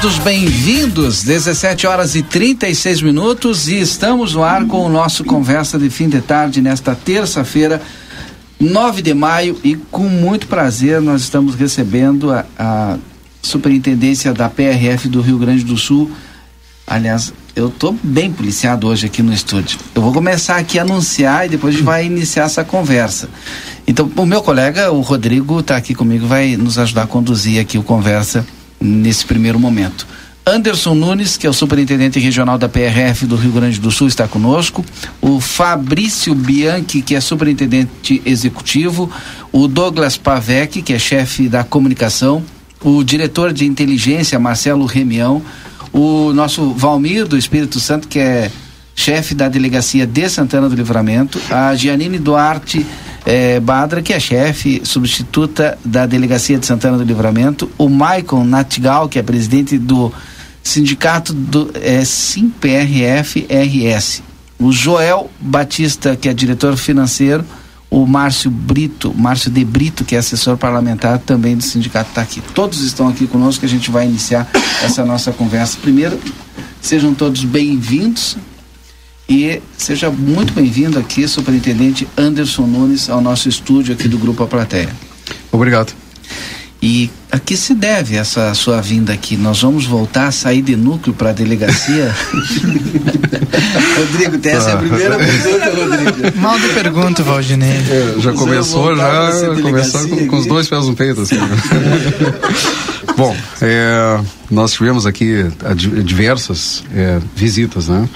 Todos bem-vindos, 17 horas e 36 minutos e estamos no ar com o nosso Conversa de Fim de Tarde nesta terça-feira, 9 de maio e com muito prazer nós estamos recebendo a, a Superintendência da PRF do Rio Grande do Sul. Aliás, eu estou bem policiado hoje aqui no estúdio. Eu vou começar aqui a anunciar e depois a gente vai iniciar essa conversa. Então, o meu colega, o Rodrigo, está aqui comigo, vai nos ajudar a conduzir aqui o Conversa nesse primeiro momento. Anderson Nunes, que é o superintendente regional da PRF do Rio Grande do Sul, está conosco. O Fabrício Bianchi, que é superintendente executivo. O Douglas Pavec, que é chefe da comunicação. O diretor de inteligência, Marcelo Remião. O nosso Valmir do Espírito Santo, que é chefe da delegacia de Santana do Livramento. A Gianine Duarte é, Badra, que é chefe substituta da Delegacia de Santana do Livramento, o Maicon Natigal, que é presidente do sindicato do é, SimPRF-RS, o Joel Batista, que é diretor financeiro, o Márcio Brito, Márcio De Brito, que é assessor parlamentar também do sindicato, está aqui. Todos estão aqui conosco, a gente vai iniciar essa nossa conversa. Primeiro, sejam todos bem-vindos e seja muito bem-vindo aqui, Superintendente Anderson Nunes, ao nosso estúdio aqui do Grupo A Plateia. Obrigado. E a que se deve essa sua vinda aqui? Nós vamos voltar a sair de núcleo para a delegacia? Rodrigo, tem essa é a primeira pergunta, Rodrigo. Mal de pergunta, Valdinei. É, já começou, já começou com, com, os dois pés no peito, assim. Bom, é, nós tivemos aqui diversas é, visitas, né?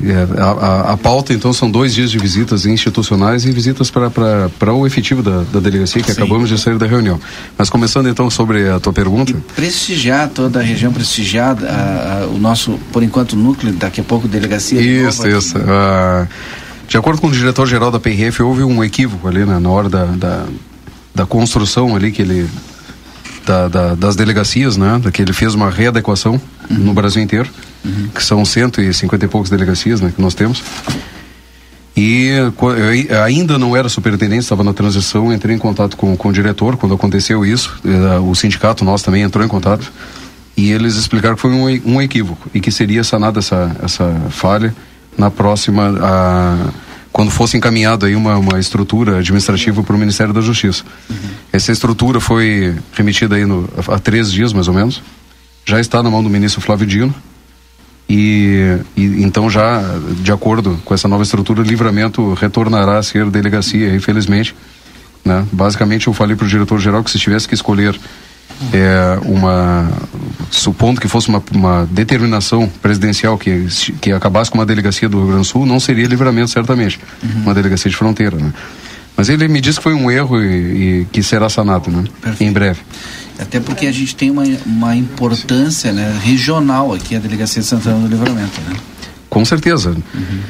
É, a, a, a, pauta, então, são dois dias de visitas institucionais e visitas para o efetivo da, da delegacia, que Sim. acabamos de sair da reunião. Mas começando, então, sobre a tua pergunta. E prestigiar toda a região, prestigiar a, o nosso, por enquanto, núcleo, daqui a pouco, delegacia. Isso, isso. Uh, de acordo com o diretor-geral da PRF, houve um equívoco ali né, na hora da, da, da construção ali que ele da, da, das delegacias, né? Que ele fez uma readequação uhum. no Brasil inteiro, uhum. que são 150 e poucas delegacias, né? Que nós temos. E ainda não era superintendente, estava na transição, entrei em contato com, com o diretor quando aconteceu isso. Eh, o sindicato nosso também entrou em contato. E eles explicaram que foi um, um equívoco e que seria sanada essa, essa falha na próxima. A, quando fosse encaminhado aí uma, uma estrutura administrativa para o Ministério da Justiça. Uhum. Essa estrutura foi remetida aí no, há três dias, mais ou menos. Já está na mão do ministro Flávio Dino. E, e, então já de acordo com essa nova estrutura, o livramento retornará a ser delegacia, infelizmente. Né? Basicamente eu falei para o diretor geral que se tivesse que escolher é, uma supondo que fosse uma, uma determinação presidencial que que acabasse com uma delegacia do Rio Grande do Sul, não seria livramento certamente, uhum. uma delegacia de fronteira, né? Mas ele me disse que foi um erro e, e que será sanado, né? Em breve. Até porque a gente tem uma, uma importância né, regional aqui, a Delegacia de Santana do Livramento. Né? Com certeza. Uhum.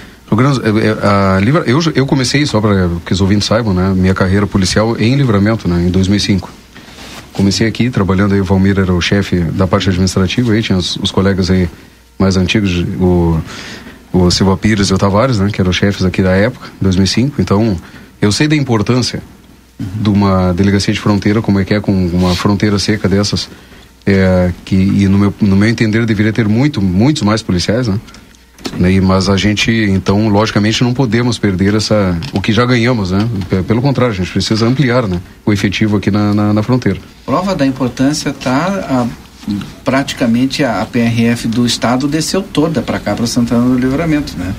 A, eu, eu comecei, só para que os ouvintes saibam, né, minha carreira policial em Livramento, né, em 2005. Comecei aqui, trabalhando aí, o Valmir era o chefe da parte administrativa, aí tinha os, os colegas aí mais antigos, o, o Silva Pires e o Tavares, né, que eram chefes aqui da época, 2005. Então, eu sei da importância de uma delegacia de fronteira, como é que é com uma fronteira seca dessas, é, que e no meu, no meu entender deveria ter muito, muitos mais policiais, né? Né, mas a gente, então, logicamente, não podemos perder essa, o que já ganhamos, né? Pelo contrário, a gente precisa ampliar né, o efetivo aqui na, na, na fronteira. Prova da importância está praticamente a, a, PRF do Estado desceu toda para cá, para Santana do Livramento, né?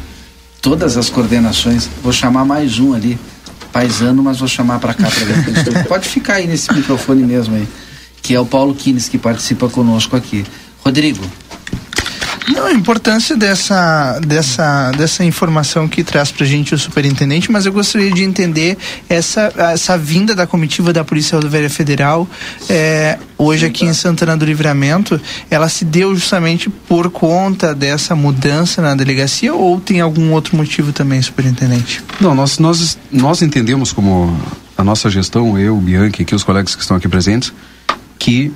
Todas as coordenações, vou chamar mais um ali, paisano, mas vou chamar para cá para ver. Pode ficar aí nesse microfone mesmo aí, que é o Paulo Quines que participa conosco aqui. Rodrigo. Não, a importância dessa, dessa, dessa informação que traz para a gente o superintendente, mas eu gostaria de entender essa, essa vinda da comitiva da Polícia Rodoviária Federal é, hoje aqui em Santana do Livramento, ela se deu justamente por conta dessa mudança na delegacia ou tem algum outro motivo também, superintendente? Não, nós, nós, nós entendemos como a nossa gestão, eu, Bianchi, aqui os colegas que estão aqui presentes, que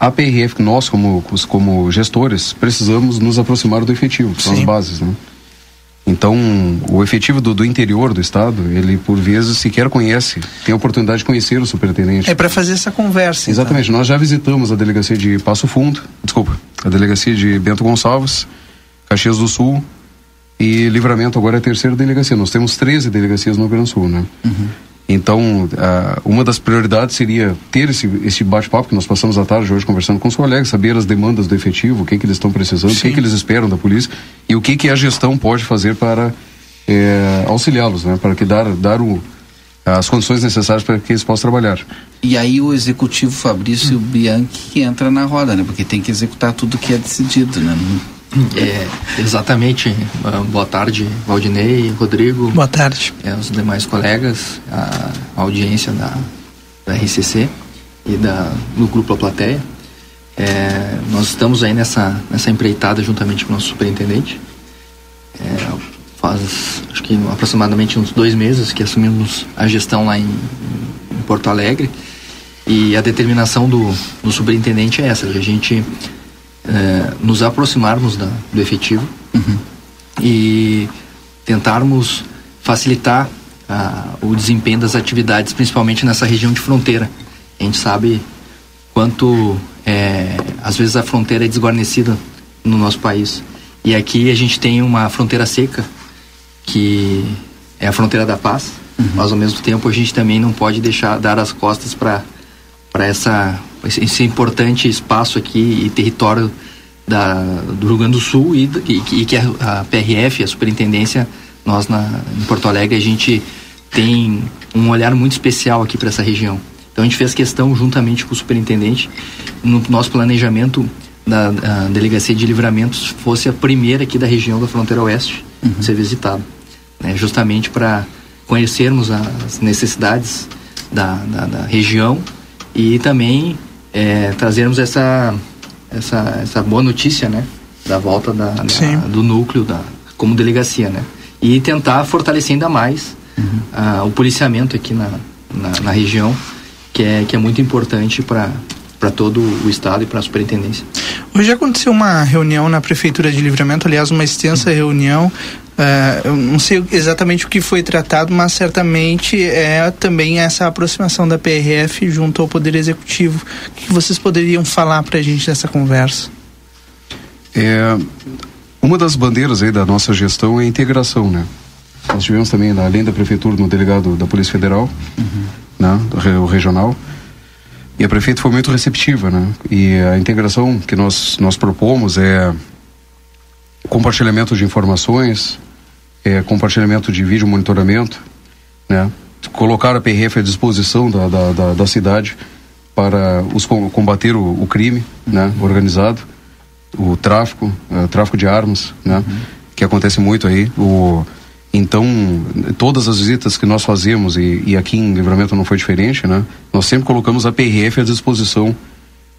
a PRF, nós como, como gestores, precisamos nos aproximar do efetivo, que são as bases, né? Então, o efetivo do, do, interior do estado, ele por vezes sequer conhece, tem a oportunidade de conhecer o superintendente. É para fazer essa conversa. Então. Exatamente. Então. Nós já visitamos a delegacia de Passo Fundo, desculpa, a delegacia de Bento Gonçalves, Caxias do Sul e Livramento agora é a terceira delegacia. Nós temos 13 delegacias no Rio Grande do Sul, né? Uhum. Então, uh, uma das prioridades seria ter esse, esse bate-papo que nós passamos a tarde hoje conversando com os colegas, saber as demandas do efetivo, o que, que eles estão precisando, Sim. o que, que eles esperam da polícia e o que, que a gestão pode fazer para é, auxiliá-los, né? para que dar, dar o, as condições necessárias para que eles possam trabalhar. E aí o executivo Fabrício hum. Bianchi entra na roda, né? Porque tem que executar tudo que é decidido, né? É, exatamente. Ah, boa tarde, Valdinei, Rodrigo. Boa tarde. É, os demais colegas, a, a audiência da, da RCC e da, do Grupo A Plateia. É, nós estamos aí nessa, nessa empreitada juntamente com o nosso superintendente. É, faz, acho que aproximadamente uns dois meses que assumimos a gestão lá em, em Porto Alegre. E a determinação do, do superintendente é essa, de a gente é, nos aproximarmos da, do efetivo uhum. e tentarmos facilitar o desempenho das atividades, principalmente nessa região de fronteira. A gente sabe quanto é, às vezes a fronteira é desguarnecida no nosso país. E aqui a gente tem uma fronteira seca, que é a fronteira da paz, uhum. mas ao mesmo tempo a gente também não pode deixar dar as costas para essa esse importante espaço aqui e território da, do Rio Grande do Sul e, e, e que a, a, PRF, a Superintendência, nós na, em Porto Alegre, a gente tem um olhar muito especial aqui para essa região. Então a gente fez questão, juntamente com o superintendente, no nosso planejamento da Delegacia de Livramentos fosse a primeira aqui da região da fronteira oeste uhum. a ser visitada. Né? Justamente para conhecermos as necessidades da, da, da região e também é, trazermos essa, essa, essa boa notícia, né? Da volta da, da do núcleo da, como delegacia, né? E tentar fortalecer ainda mais uhum. uh, o policiamento aqui na, na, na, região, que é, que é muito importante para para todo o estado e para a superintendência. Hoje aconteceu uma reunião na prefeitura de Livramento, aliás, uma extensa reunião Uh, eu não sei exatamente o que foi tratado, mas certamente é também essa aproximação da PRF junto ao Poder Executivo. O que vocês poderiam falar para a gente nessa conversa? É, uma das bandeiras aí da nossa gestão é a integração, né? Nós tivemos também, além da prefeitura, no delegado da Polícia Federal, uhum. né, o regional, e a prefeita foi muito receptiva, né? E a integração que nós, nós propomos é compartilhamento de informações, é, compartilhamento de vídeo monitoramento, né? colocar a PRF à disposição da, da, da, da cidade para os combater o, o crime né? organizado, o tráfico, o tráfico de armas, né? Uhum. que acontece muito aí. O, então, todas as visitas que nós fazemos, e, e, aqui em Livramento não foi diferente, né? nós sempre colocamos a PRF à disposição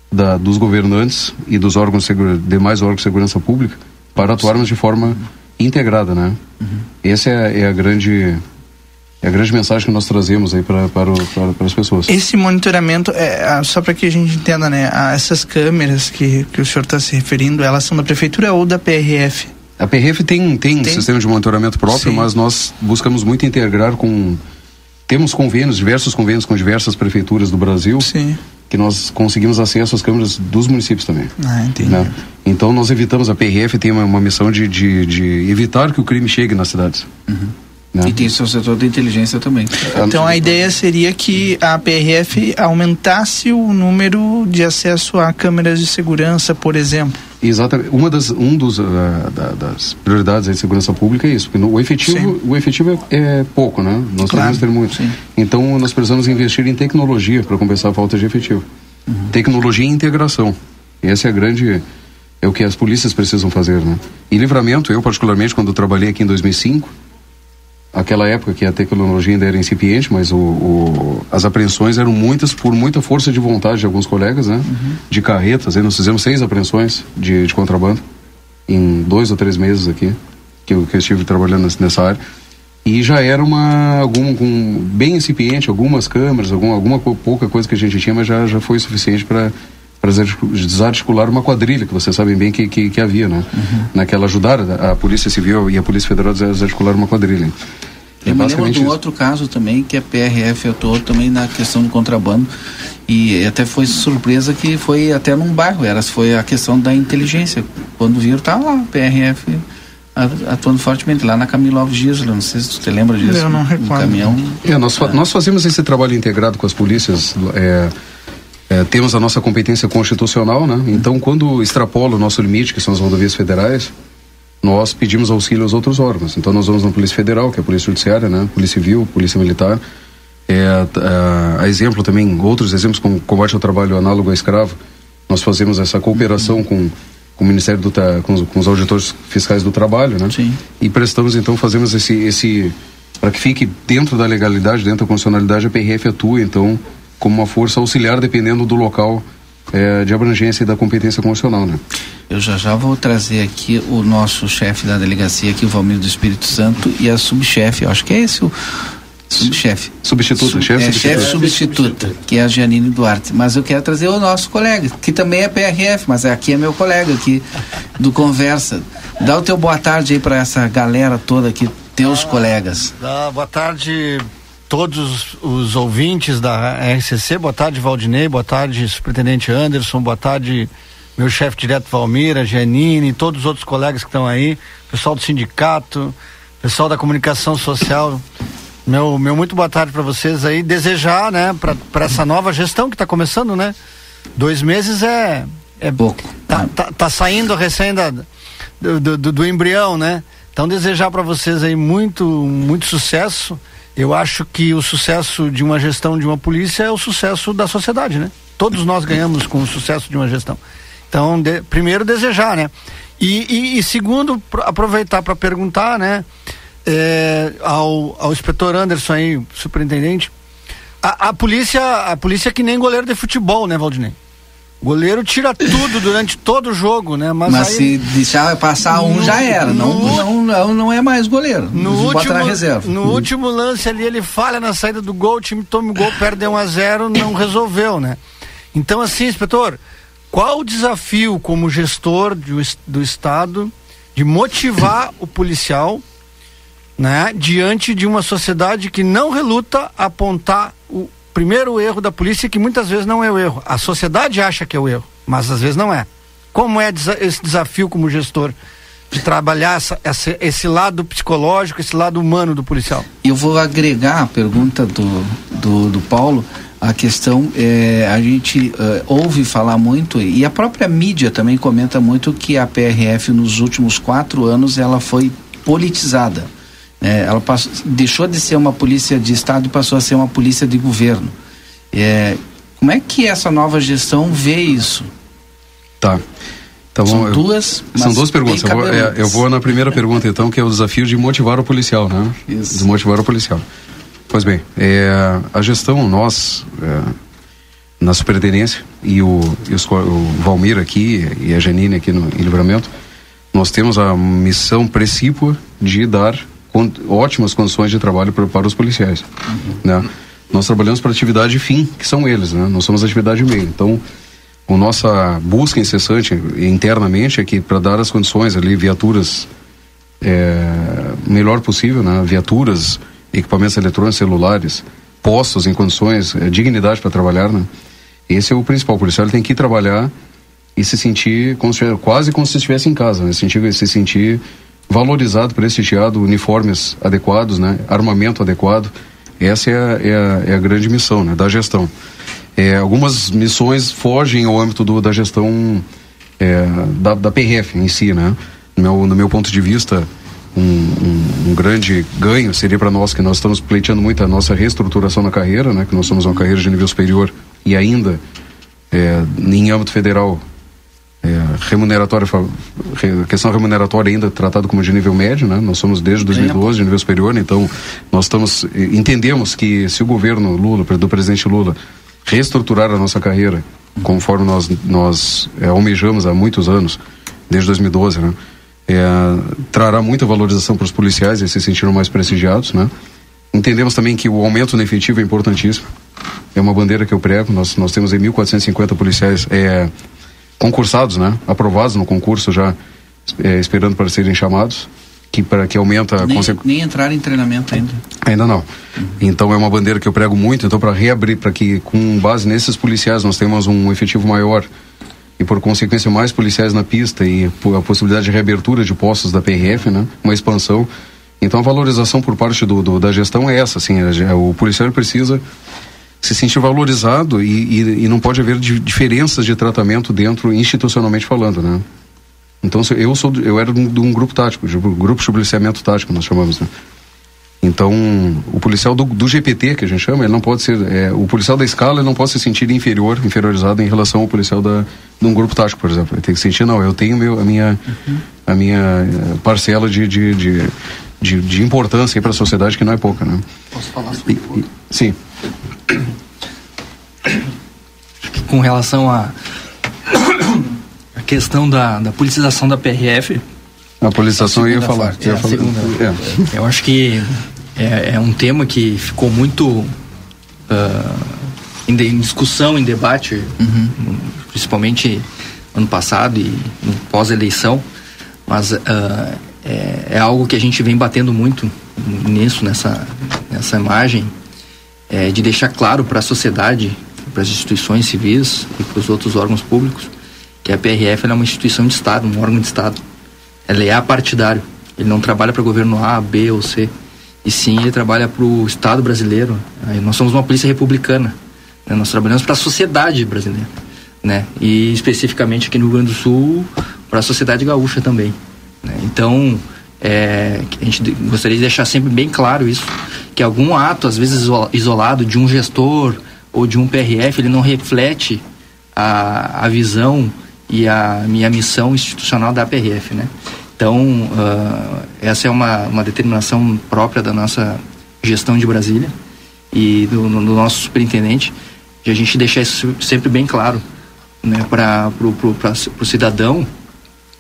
da, dos governantes e dos órgãos demais órgãos de segurança pública para atuarmos de forma integrada, né? Uhum. Essa é, é, a grande é a grande mensagem que nós trazemos aí para, para, para, para as pessoas. Esse monitoramento, é, só para que a gente entenda, né? Essas câmeras que, que o senhor está se referindo, elas são da prefeitura ou da PRF? A PRF tem, tem, tem? sistema de monitoramento próprio, Sim. mas nós buscamos muito integrar com. Temos convênios, diversos convênios com diversas prefeituras do Brasil. Sim que nós conseguimos acesso às câmeras dos municípios também. Ah, entendi. Né? Então nós evitamos, a PRF tem uma, uma missão de, de, de, evitar que o crime chegue nas cidades. Uhum. Né? E tem seu setor de inteligência também. Então a ideia seria que a PRF aumentasse o número de acesso a câmeras de segurança, por exemplo. Exatamente. Uma das, um dos, uh, da, das prioridades da segurança pública é isso, porque no, o efetivo, o efetivo é, é, pouco, né? Nós claro. ter muito. Sim. Então nós precisamos investir em tecnologia para compensar a falta de efetivo. Uhum. Tecnologia e integração. Essa é a grande é o que as polícias precisam fazer, né? E livramento, eu particularmente quando trabalhei aqui em 2005, aquela época que a tecnologia ainda era incipiente, mas o, o, as apreensões eram muitas por muita força de vontade de alguns colegas, né? Uhum. De carretas, aí nós fizemos seis apreensões de, de contrabando em dois ou três meses aqui, que eu, que eu estive trabalhando nessa área. E já era uma algum, bem incipiente, algumas câmeras, algum, alguma pouca coisa que a gente tinha, mas já, já foi suficiente para para desarticular uma quadrilha, que vocês sabem bem que, que, que havia, né? Uhum. Naquela ajudar a, Polícia Civil e a Polícia Federal a desarticular uma quadrilha. Eu é me lembro de um outro caso também que a PRF atuou também na questão do contrabando e até foi surpresa que foi até num bairro, era foi a questão da inteligência. Quando viram, tá lá, a PRF atuando fortemente lá na Camilo Alves Dias, não sei se te lembra disso. Eu não recordo. Um caminhão. É, nós, fa nós fazemos esse trabalho integrado com as polícias. É, é, temos a nossa competência constitucional, né? Então, quando extrapola o nosso limite, que são as rodovias federais, nós pedimos auxílio aos outros órgãos. Então, nós vamos na Polícia Federal, que é a Polícia Judiciária, né? Polícia Civil, Polícia Militar. É, a, a exemplo também, outros exemplos como combate ao trabalho análogo a escravo, nós fazemos essa cooperação com, com o Ministério do com, com os auditores fiscais do trabalho, né? Sim. E prestamos, então, fazemos esse, esse para que fique dentro da legalidade, dentro da constitucionalidade, a PRF atua, então, como uma força auxiliar dependendo do local é, de abrangência e da competência constitucional, né? Eu já já vou trazer aqui o nosso chefe da delegacia aqui, o Valmir do Espírito Santo, e a subchefe, acho que é esse o subchefe. Substituta, Sub, chefe é, substituta. Chefe substituta, que é a Janine Duarte. Mas eu quero trazer o nosso colega, que também é PRF, mas aqui é meu colega aqui do Conversa. Dá o teu boa tarde aí para essa galera toda aqui, teus ah, colegas. Ah, boa tarde, todos os ouvintes da RCC. Boa tarde, Valdinei. Boa tarde, Superintendente Anderson. Boa tarde, meu chefe direto Valmira, Janine, todos os outros colegas que estão aí, pessoal do sindicato, pessoal da comunicação social. Meu, meu muito boa tarde para vocês aí. Desejar, né, para essa nova gestão que está começando, né? Dois meses é. É pouco. Tá, tá, tá saindo recém da, do, do, do, embrião, né? Então desejar para vocês aí muito, muito sucesso eu acho que o sucesso de uma gestão de uma polícia é o sucesso da sociedade, né? Todos nós ganhamos com o sucesso de uma gestão. Então, de, primeiro, desejar, né? E, e, e segundo, aproveitar para perguntar, né? É, ao, ao inspetor Anderson aí, superintendente, a, a polícia, a polícia é que nem goleiro de futebol, né, Valdinei? Goleiro tira tudo durante todo o jogo, né? Mas, Mas aí, se deixar passar um, no, já era. Não, no, não, não, é mais goleiro. No último. No uhum. último lance ali, ele falha na saída do gol, o time toma o gol, perde 1 a 0 não resolveu, né? Então, assim, inspetor, qual o desafio como gestor de, do Estado de motivar o policial né, diante de uma sociedade que não reluta a apontar o, primeiro erro da polícia é que muitas vezes não é o erro. A sociedade acha que é o erro, mas às vezes não é. Como é esse desafio como gestor de trabalhar essa, essa, esse lado psicológico, esse lado humano do policial? Eu vou agregar a pergunta do, do, do Paulo. A questão é, a gente uh, ouve falar muito e a própria mídia também comenta muito que a PRF nos últimos quatro anos ela foi politizada é, ela passou, deixou de ser uma polícia de Estado e passou a ser uma polícia de governo. É, como é que essa nova gestão vê isso? Tá. Então, são eu, duas. São duas perguntas. Eu vou, é, eu vou, na primeira pergunta, então, que é o desafio de motivar o policial, né? Isso. De motivar o policial. Pois bem, é, a gestão, nós, é, na superintendência, e o, e os, o Valmir aqui e a Janine aqui no em Livramento, nós temos a missão precípua de dar ótimas condições de trabalho para, para os policiais. Né? Nós trabalhamos para atividade fim, que são eles, né? Nós somos atividade meio. Então, a nossa busca incessante internamente é que para dar as condições ali, viaturas é, melhor possível, né? Viaturas, equipamentos eletrônicos, celulares, postos em condições, é, dignidade para trabalhar, né? Esse é o principal. O policial tem que trabalhar e se sentir como se, quase como se estivesse em casa, né? Se sentir, se sentir valorizado, prestigiado, uniformes adequados, né? Armamento adequado. Essa é a, é a, é a grande missão, né? Da gestão. É, algumas missões fogem ao âmbito do, da gestão é, da, da PRF em si, né? No meu, no meu ponto de vista, um, um, um grande ganho seria para nós que nós estamos pleiteando muito a nossa reestruturação na carreira, né? Que nós somos uma carreira de nível superior e ainda é, em âmbito federal é, remuneratória questão remuneratória ainda tratado como de nível médio, né? Nós somos desde 2012 de nível superior, então nós estamos entendemos que se o governo Lula, do presidente Lula, reestruturar a nossa carreira, conforme nós nós é, almejamos há muitos anos, desde 2012, né? É, trará muita valorização para os policiais, eles se sentiram mais prestigiados, né? Entendemos também que o aumento no efetivo é importantíssimo. É uma bandeira que eu prego. Nós, nós temos em 1.450 policiais é, concursados, né? Aprovados no concurso já, é, esperando para serem chamados, que para que aumenta nem, consequ... nem entrar em treinamento ainda. Ainda não. Uhum. Então é uma bandeira que eu prego muito. Então para reabrir, para que com base nesses policiais nós tenhamos um efetivo maior e por consequência mais policiais na pista e a possibilidade de reabertura de postos da PRF, né? Uma expansão. Então a valorização por parte do, do da gestão é essa, assim, é, o policial precisa se sentir valorizado e, e, e não pode haver di diferenças de tratamento dentro, institucionalmente falando, né? Então, eu sou eu era de um grupo tático, de um grupo de policiamento tático, nós chamamos, né? Então, o policial do, do, GPT, que a gente chama, ele não pode ser. É, o policial da escala ele não pode se sentir inferior, inferiorizado em relação ao policial da, de um grupo tático, por exemplo. Ele tem que sentir, não, eu tenho meu, a, minha, uhum. a minha eh, parcela de, de, de, de, de importância para a sociedade, que não é pouca. Né? Posso falar sobre e, e, Sim com relação a, a questão da, da politização da PRF. A politização eu ia falar. É, ia falar. Segunda, é. Eu acho que é, é, um tema que ficou muito uh, em, de, em, discussão, em debate, uhum. principalmente ano passado e pós-eleição, mas uh, é, é, algo que a gente vem batendo muito nisso, nessa, nessa imagem, é, de deixar claro para a sociedade para as instituições civis e para os outros órgãos públicos que a PRF é uma instituição de Estado, um órgão de Estado. Ela é apartidário. Ele não trabalha para governo A, B ou C. E sim, ele trabalha para o Estado brasileiro. Nós somos uma polícia republicana. Né? Nós trabalhamos para a sociedade brasileira. Né? E especificamente aqui no Rio Grande do Sul, para a sociedade gaúcha também. Né? Então, é, a gente gostaria de deixar sempre bem claro isso, que algum ato, às vezes isolado, de um gestor, ou de um PRF, ele não reflete a, a visão e a minha missão institucional da PRF, né? Então, uh, essa é uma, uma determinação própria da nossa gestão de Brasília e do, do nosso superintendente, de a gente deixar isso sempre bem claro né, para o cidadão,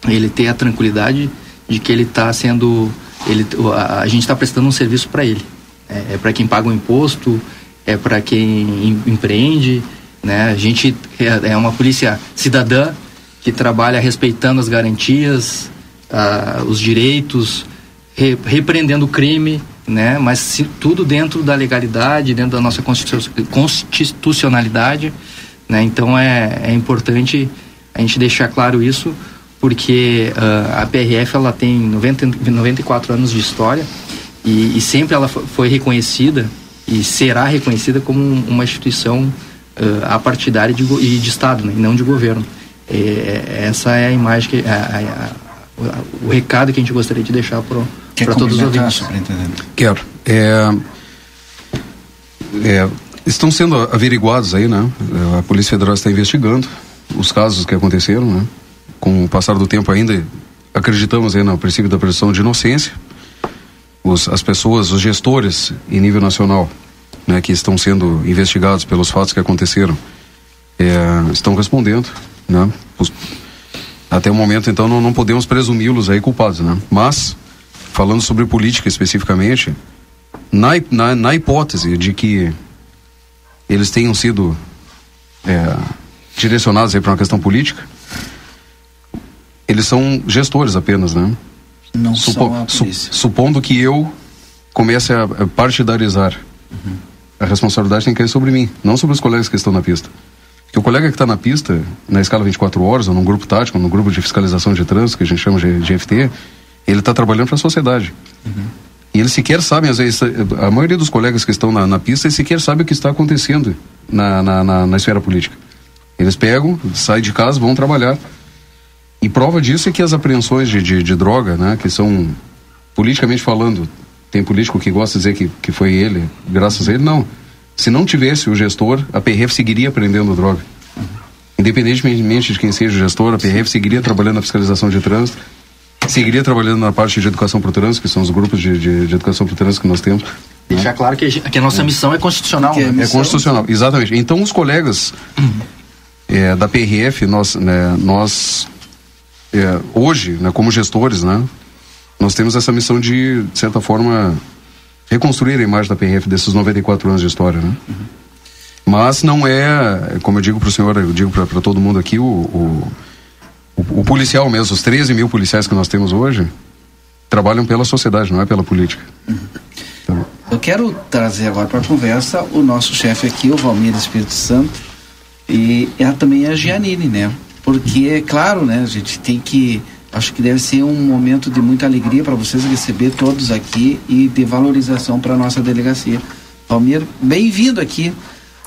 ele ter a tranquilidade de que ele está sendo, ele, a, a gente está prestando um serviço para ele. É, é para quem paga o imposto, é para quem empreende, né? A gente é, é uma polícia cidadã que trabalha respeitando as garantias, uh, os direitos, re, repreendendo o crime, né? Mas se, tudo dentro da legalidade, dentro da nossa constitucionalidade, né? Então é, é importante a gente deixar claro isso, porque uh, a PRF ela tem 90, 94 anos de história e, e sempre ela foi reconhecida e será reconhecida como uma instituição uh, apartidária de, e de Estado, né, e não de governo. É, é, essa é a imagem, que, a, a, a, o recado que a gente gostaria de deixar para todos os ouvintes. Quero. É, é, estão sendo averiguados aí, né? A Polícia Federal está investigando os casos que aconteceram, né? Com o passar do tempo ainda acreditamos aí no princípio da presunção de inocência. Os, as pessoas, os gestores em nível nacional né, que estão sendo investigados pelos fatos que aconteceram, é, estão respondendo, né? Os, até o momento, então, não, não podemos presumi-los aí culpados, né? Mas, falando sobre política especificamente, na, na, na hipótese de que eles tenham sido é, direcionados para uma questão política, eles são gestores apenas, né? Não Supo, são a su, supondo que eu comece a partidarizar, uhum. a responsabilidade tem que cair sobre mim, não sobre os colegas que estão na pista. Porque o colega que está na pista, na escala 24 horas, ou num grupo tático, ou num grupo de fiscalização de trânsito, que a gente chama de, de FT, ele está trabalhando para a sociedade. Uhum. E eles sequer sabem, às vezes, a maioria dos colegas que estão na, na pista, eles sequer sabem o que está acontecendo na, na, na, na esfera política. Eles pegam, saem de casa, vão trabalhar. E prova disso é que as apreensões de, de, de, droga, né, que são, politicamente falando, tem político que gosta de dizer que, que foi ele, graças a ele, não. Se não tivesse o gestor, a PRF seguiria apreendendo droga. Independentemente de quem seja o gestor, a PRF seguiria trabalhando na fiscalização de trânsito, seguiria trabalhando na parte de educação para o trânsito, que são os grupos de, de, de educação para o trânsito que nós temos. Deixar claro que a, que a nossa missão é constitucional. É, né? é, constitucional, exatamente. Então, os colegas é, da PRF, nós, né, nós é, hoje, né, como gestores, né, nós temos essa missão de, de certa forma, reconstruir a imagem da PRF desses 94 anos de história, né? Uhum. Mas não é, como eu digo para o senhor, eu digo para todo mundo aqui, o, o, o, policial mesmo, os 13 mil policiais que nós temos hoje, trabalham pela sociedade, não é pela política. Uhum. Então, eu quero trazer agora para a conversa o nosso chefe aqui, o Valmir Espírito Santo, e é também a Gianini, né? Porque, é claro, né, a gente tem que Acho que deve ser um momento de muita alegria para vocês receber todos aqui e de valorização para a nossa delegacia. Palmeiro, bem-vindo aqui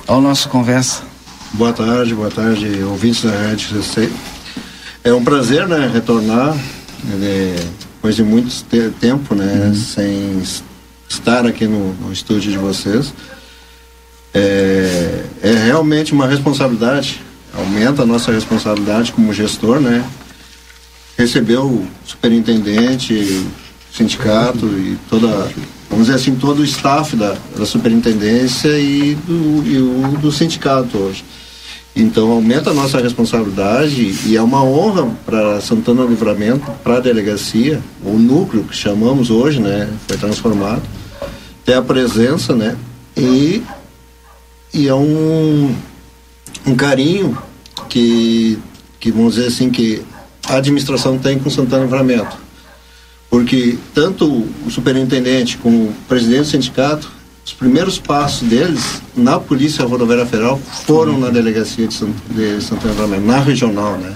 ao nosso conversa. Boa tarde, boa tarde, ouvintes da Rádio CC. É um prazer, né, retornar né, depois de muito tempo, né, uhum. sem estar aqui no, no estúdio de vocês. É, é realmente uma responsabilidade, aumenta a nossa responsabilidade como gestor, né, recebeu o superintendente, sindicato e toda, vamos dizer assim, todo o staff da, da superintendência e do, e o do sindicato hoje. Então aumenta a nossa responsabilidade e é uma honra para Santana Livramento, para a delegacia, o núcleo que chamamos hoje, né, foi transformado, ter a presença, né, e, e é um, um carinho que, que vamos dizer assim que a administração tem com Santana Livramento. Porque tanto o superintendente como o presidente do sindicato, os primeiros passos deles na Polícia Rodoviária Federal foram na delegacia de, Sant de Santana Livramento, na regional, né?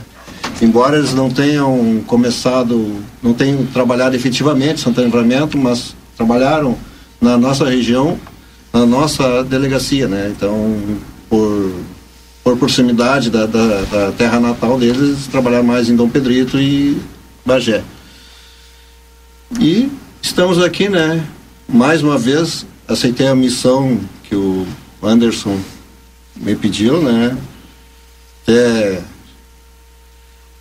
Embora eles não tenham começado, não tenham trabalhado efetivamente Santana Livramento, mas trabalharam na nossa região, na nossa delegacia, né? Então, por por proximidade da, da, da, terra natal deles, trabalhar mais em Dom Pedrito e Bagé. E estamos aqui, né? Mais uma vez, aceitei a missão que o Anderson me pediu, né? Até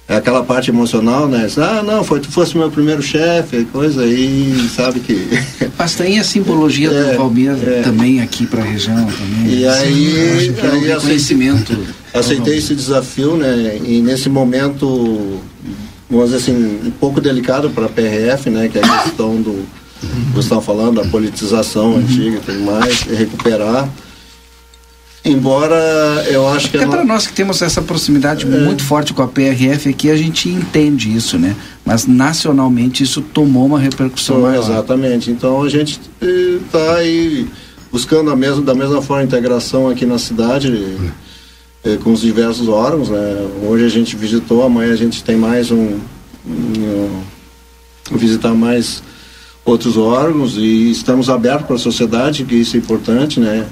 é aquela parte emocional, né? Ah, não, foi tu fosse meu primeiro chefe, coisa aí, sabe que. Mas tem a simbologia é, do Valmir é. também aqui para a região também. E aí, Sim, aí é conhecimento. Aceitei esse desafio, né? E nesse momento, vamos dizer assim, um pouco delicado para a PRF, né? Que é a questão do. Você estava falando, da politização uhum. antiga e tudo mais, recuperar Embora eu acho que. É para nós que temos essa proximidade é... muito forte com a PRF aqui, a gente entende isso, né? Mas nacionalmente isso tomou uma repercussão maior. Exatamente. Então a gente está eh, aí buscando a mesma, da mesma forma a integração aqui na cidade. Eh, com os diversos órgãos, né? Hoje a gente visitou, amanhã a gente tem mais um, um, um visitar mais outros órgãos e estamos abertos para a sociedade, que isso é importante, né?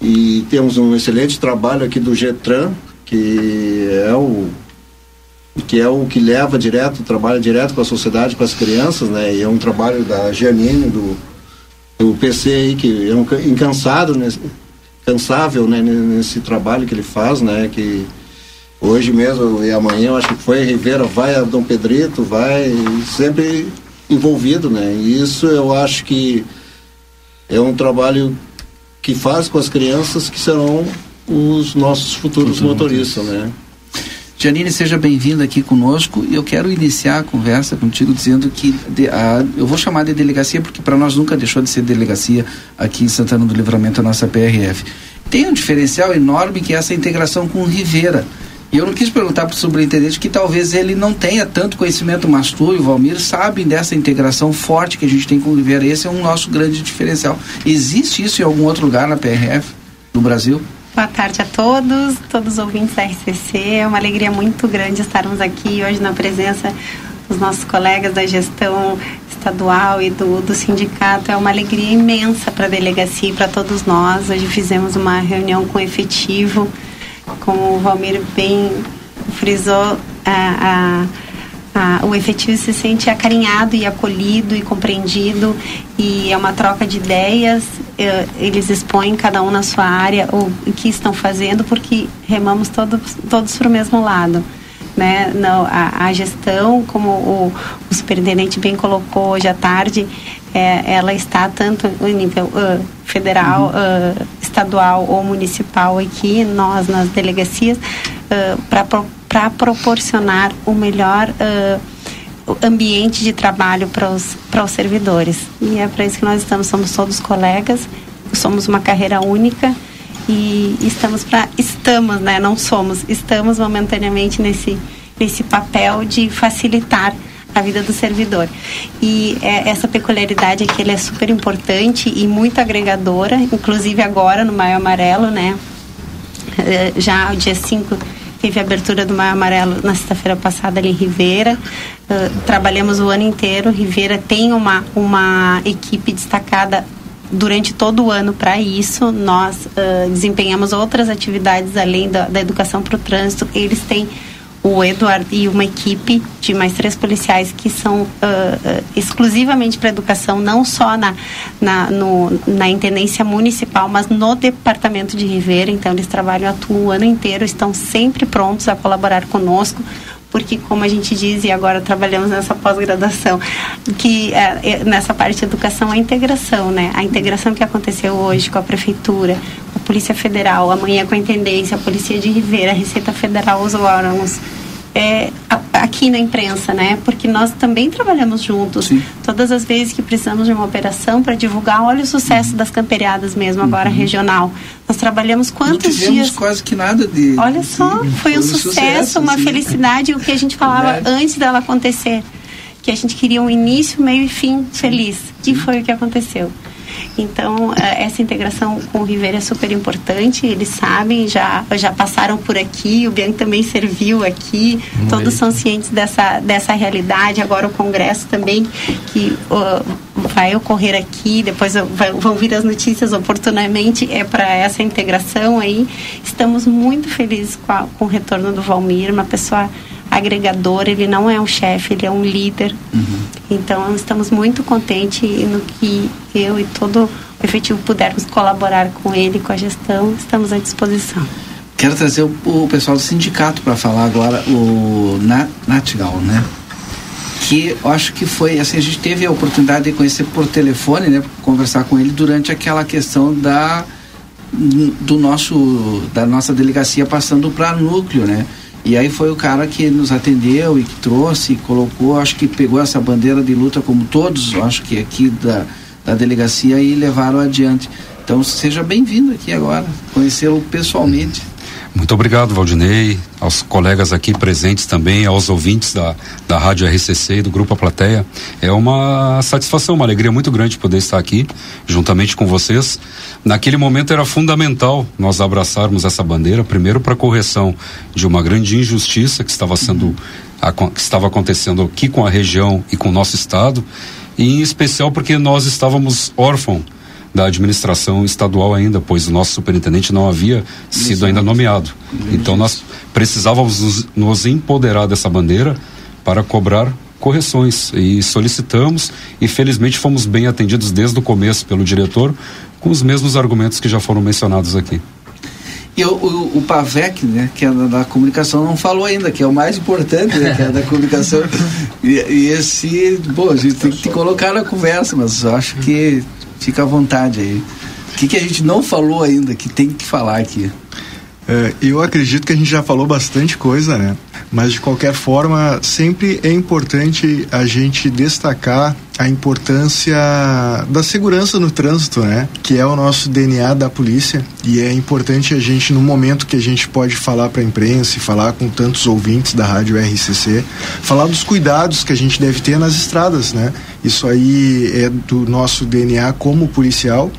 E temos um excelente trabalho aqui do Getran, que é o que é o que leva direto, trabalha direto com a sociedade, com as crianças, né? E é um trabalho da Giannini, do, do PC aí, que é um incansado, né? cansável, né? Nesse trabalho que ele faz, né? Que hoje mesmo e amanhã, eu acho que foi Rivera, vai a Dom Pedrito, vai sempre envolvido, né? E isso eu acho que é um trabalho que faz com as crianças que serão os nossos futuros motoristas, né? Janine, seja bem-vinda aqui conosco. Eu quero iniciar a conversa contigo dizendo que de, a, eu vou chamar de delegacia porque para nós nunca deixou de ser delegacia aqui em Santana do Livramento, a nossa PRF. Tem um diferencial enorme que é essa integração com o Rivera. E eu não quis perguntar para o superintendente que talvez ele não tenha tanto conhecimento, mas tu e o Valmir sabem dessa integração forte que a gente tem com o Rivera. Esse é um nosso grande diferencial. Existe isso em algum outro lugar na PRF do Brasil? Boa tarde a todos, todos os ouvintes da RCC. É uma alegria muito grande estarmos aqui hoje na presença dos nossos colegas da gestão estadual e do, do sindicato. É uma alegria imensa para a delegacia e para todos nós. Hoje fizemos uma reunião com efetivo, como o Valmir bem frisou, a, a ah, o efetivo se sente acarinhado e acolhido e compreendido e é uma troca de ideias. Eh, eles expõem cada um na sua área o, que estão fazendo porque remamos todos todos para o mesmo lado. Né? Não, a, a gestão, como o, o, superintendente bem colocou hoje à tarde, é, ela está tanto em nível uh, federal, uhum. uh, estadual ou municipal aqui, nós nas delegacias, uh, para para proporcionar o melhor ambiente de trabalho para os, para os servidores. E é para isso que nós estamos, somos todos colegas, somos uma carreira única e estamos para estamos, né, não somos, estamos momentaneamente nesse nesse papel de facilitar a vida do servidor. E é, essa peculiaridade aqui ele é super importante e muito agregadora, inclusive agora no Maio Amarelo, né? Eh, já o dia 5 Teve a abertura do Maio Amarelo na sexta-feira passada ali em Ribeira. Uh, trabalhamos o ano inteiro. Ribeira tem uma, uma equipe destacada durante todo o ano para isso. Nós uh, desempenhamos outras atividades além da, da educação para o trânsito. Eles têm o Eduardo e uma equipe de mais três policiais que são uh, uh, exclusivamente para educação, não só na, na, no, na intendência municipal, mas no departamento de Ribeira. Então, eles trabalham, atuam o ano inteiro, estão sempre prontos a colaborar conosco porque como a gente diz e agora trabalhamos nessa pós-graduação que é, nessa parte de educação a integração né a integração que aconteceu hoje com a prefeitura polícia federal amanhã com a intendência a polícia de Ribeira a Receita Federal os órgãos é, aqui na imprensa, né? Porque nós também trabalhamos juntos. Sim. Todas as vezes que precisamos de uma operação para divulgar, olha o sucesso das camperiadas mesmo, agora uhum. regional. Nós trabalhamos quantos Não dias? quase que nada de. Olha só, foi um sucesso, sucesso, uma sim. felicidade, o que a gente falava antes dela acontecer. Que a gente queria um início, meio e fim feliz. E foi o que aconteceu. Então, é, essa integração com o Ribeira é super importante, eles sabem, já, já passaram por aqui, o Bianco também serviu aqui, Muito todos são cientes dessa, dessa realidade. Agora, o Congresso também, que uh, vai ocorrer aqui, depois vai, vão vir as notícias oportunamente, é para essa integração aí. Estamos muito felizes com, a, com o retorno do Valmir, uma pessoa agregador, ele não é um chefe, ele é um líder. Uhum. Então, estamos muito contentes no que eu e todo o efetivo pudermos colaborar com ele, com a gestão, estamos à disposição. Quero trazer o, o pessoal do sindicato para falar agora, o Natigal, né? Que eu acho que foi, assim, a gente teve a oportunidade de conhecer por telefone, né? Conversar com ele durante aquela questão da do nosso da nossa delegacia passando para núcleo, né? E aí foi o cara que nos atendeu e que trouxe, colocou, acho que pegou essa bandeira de luta como todos, acho que aqui da, da delegacia e levaram adiante. Então seja bem-vindo aqui agora, conhecê-lo pessoalmente. Muito obrigado, Valdinei, aos colegas aqui presentes também, aos ouvintes da, da Rádio RCC e do Grupo A Plateia. É uma satisfação, uma alegria muito grande poder estar aqui, juntamente com vocês. Naquele momento era fundamental nós abraçarmos essa bandeira, primeiro para correção de uma grande injustiça que estava sendo a, que estava acontecendo aqui com a região e com o nosso estado, e em especial porque nós estávamos órfãos da administração estadual ainda, pois o nosso superintendente não havia sido ainda nomeado. Então nós precisávamos nos, nos empoderar dessa bandeira para cobrar correções e solicitamos e felizmente fomos bem atendidos desde o começo pelo diretor com os mesmos argumentos que já foram mencionados aqui. E o, o, o PAVEC, né, que é da, da, comunicação, não falou ainda, que é o mais importante, né, que é da comunicação. E, e, esse, bom, a gente tem que te colocar na conversa, mas acho que Fica à vontade aí. O que, que a gente não falou ainda que tem que falar aqui? É, eu acredito que a gente já falou bastante coisa, né? Mas de qualquer forma, sempre é importante a gente destacar a importância da segurança no trânsito, né? Que é o nosso DNA da polícia e é importante a gente no momento que a gente pode falar para a imprensa e falar com tantos ouvintes da rádio RCC, falar dos cuidados que a gente deve ter nas estradas, né? Isso aí é do nosso DNA como policial,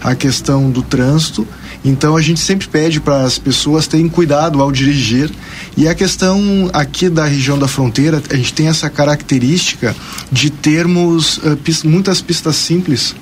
a questão do trânsito então a gente sempre pede para as pessoas terem cuidado ao dirigir. E a questão aqui da região da fronteira, a gente tem essa característica de termos uh, pist muitas pistas simples.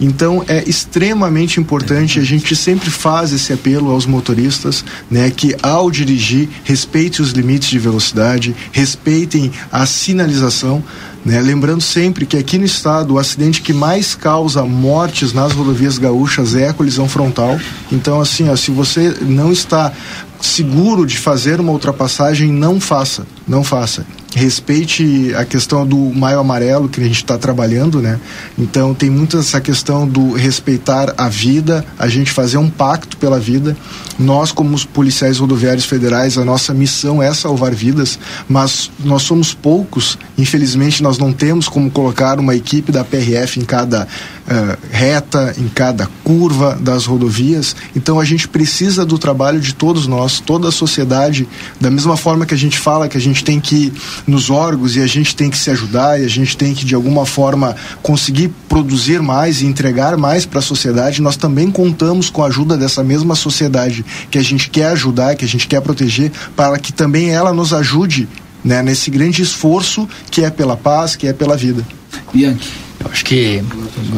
Então é extremamente importante, a gente sempre faz esse apelo aos motoristas, né, que ao dirigir respeitem os limites de velocidade, respeitem a sinalização, né? Lembrando sempre que aqui no estado o acidente que mais causa mortes nas rodovias gaúchas é a colisão frontal. Então, assim, ó, se você não está seguro de fazer uma ultrapassagem, não faça, não faça respeite a questão do maio amarelo que a gente está trabalhando, né? Então tem muito essa questão do respeitar a vida, a gente fazer um pacto pela vida. Nós, como os policiais rodoviários federais, a nossa missão é salvar vidas, mas nós somos poucos. Infelizmente, nós não temos como colocar uma equipe da PRF em cada uh, reta, em cada curva das rodovias. Então a gente precisa do trabalho de todos nós, toda a sociedade, da mesma forma que a gente fala que a gente tem que nos órgãos e a gente tem que se ajudar e a gente tem que de alguma forma conseguir produzir mais e entregar mais para a sociedade, nós também contamos com a ajuda dessa mesma sociedade que a gente quer ajudar, que a gente quer proteger, para que também ela nos ajude né, nesse grande esforço que é pela paz, que é pela vida. Bianchi. Eu acho que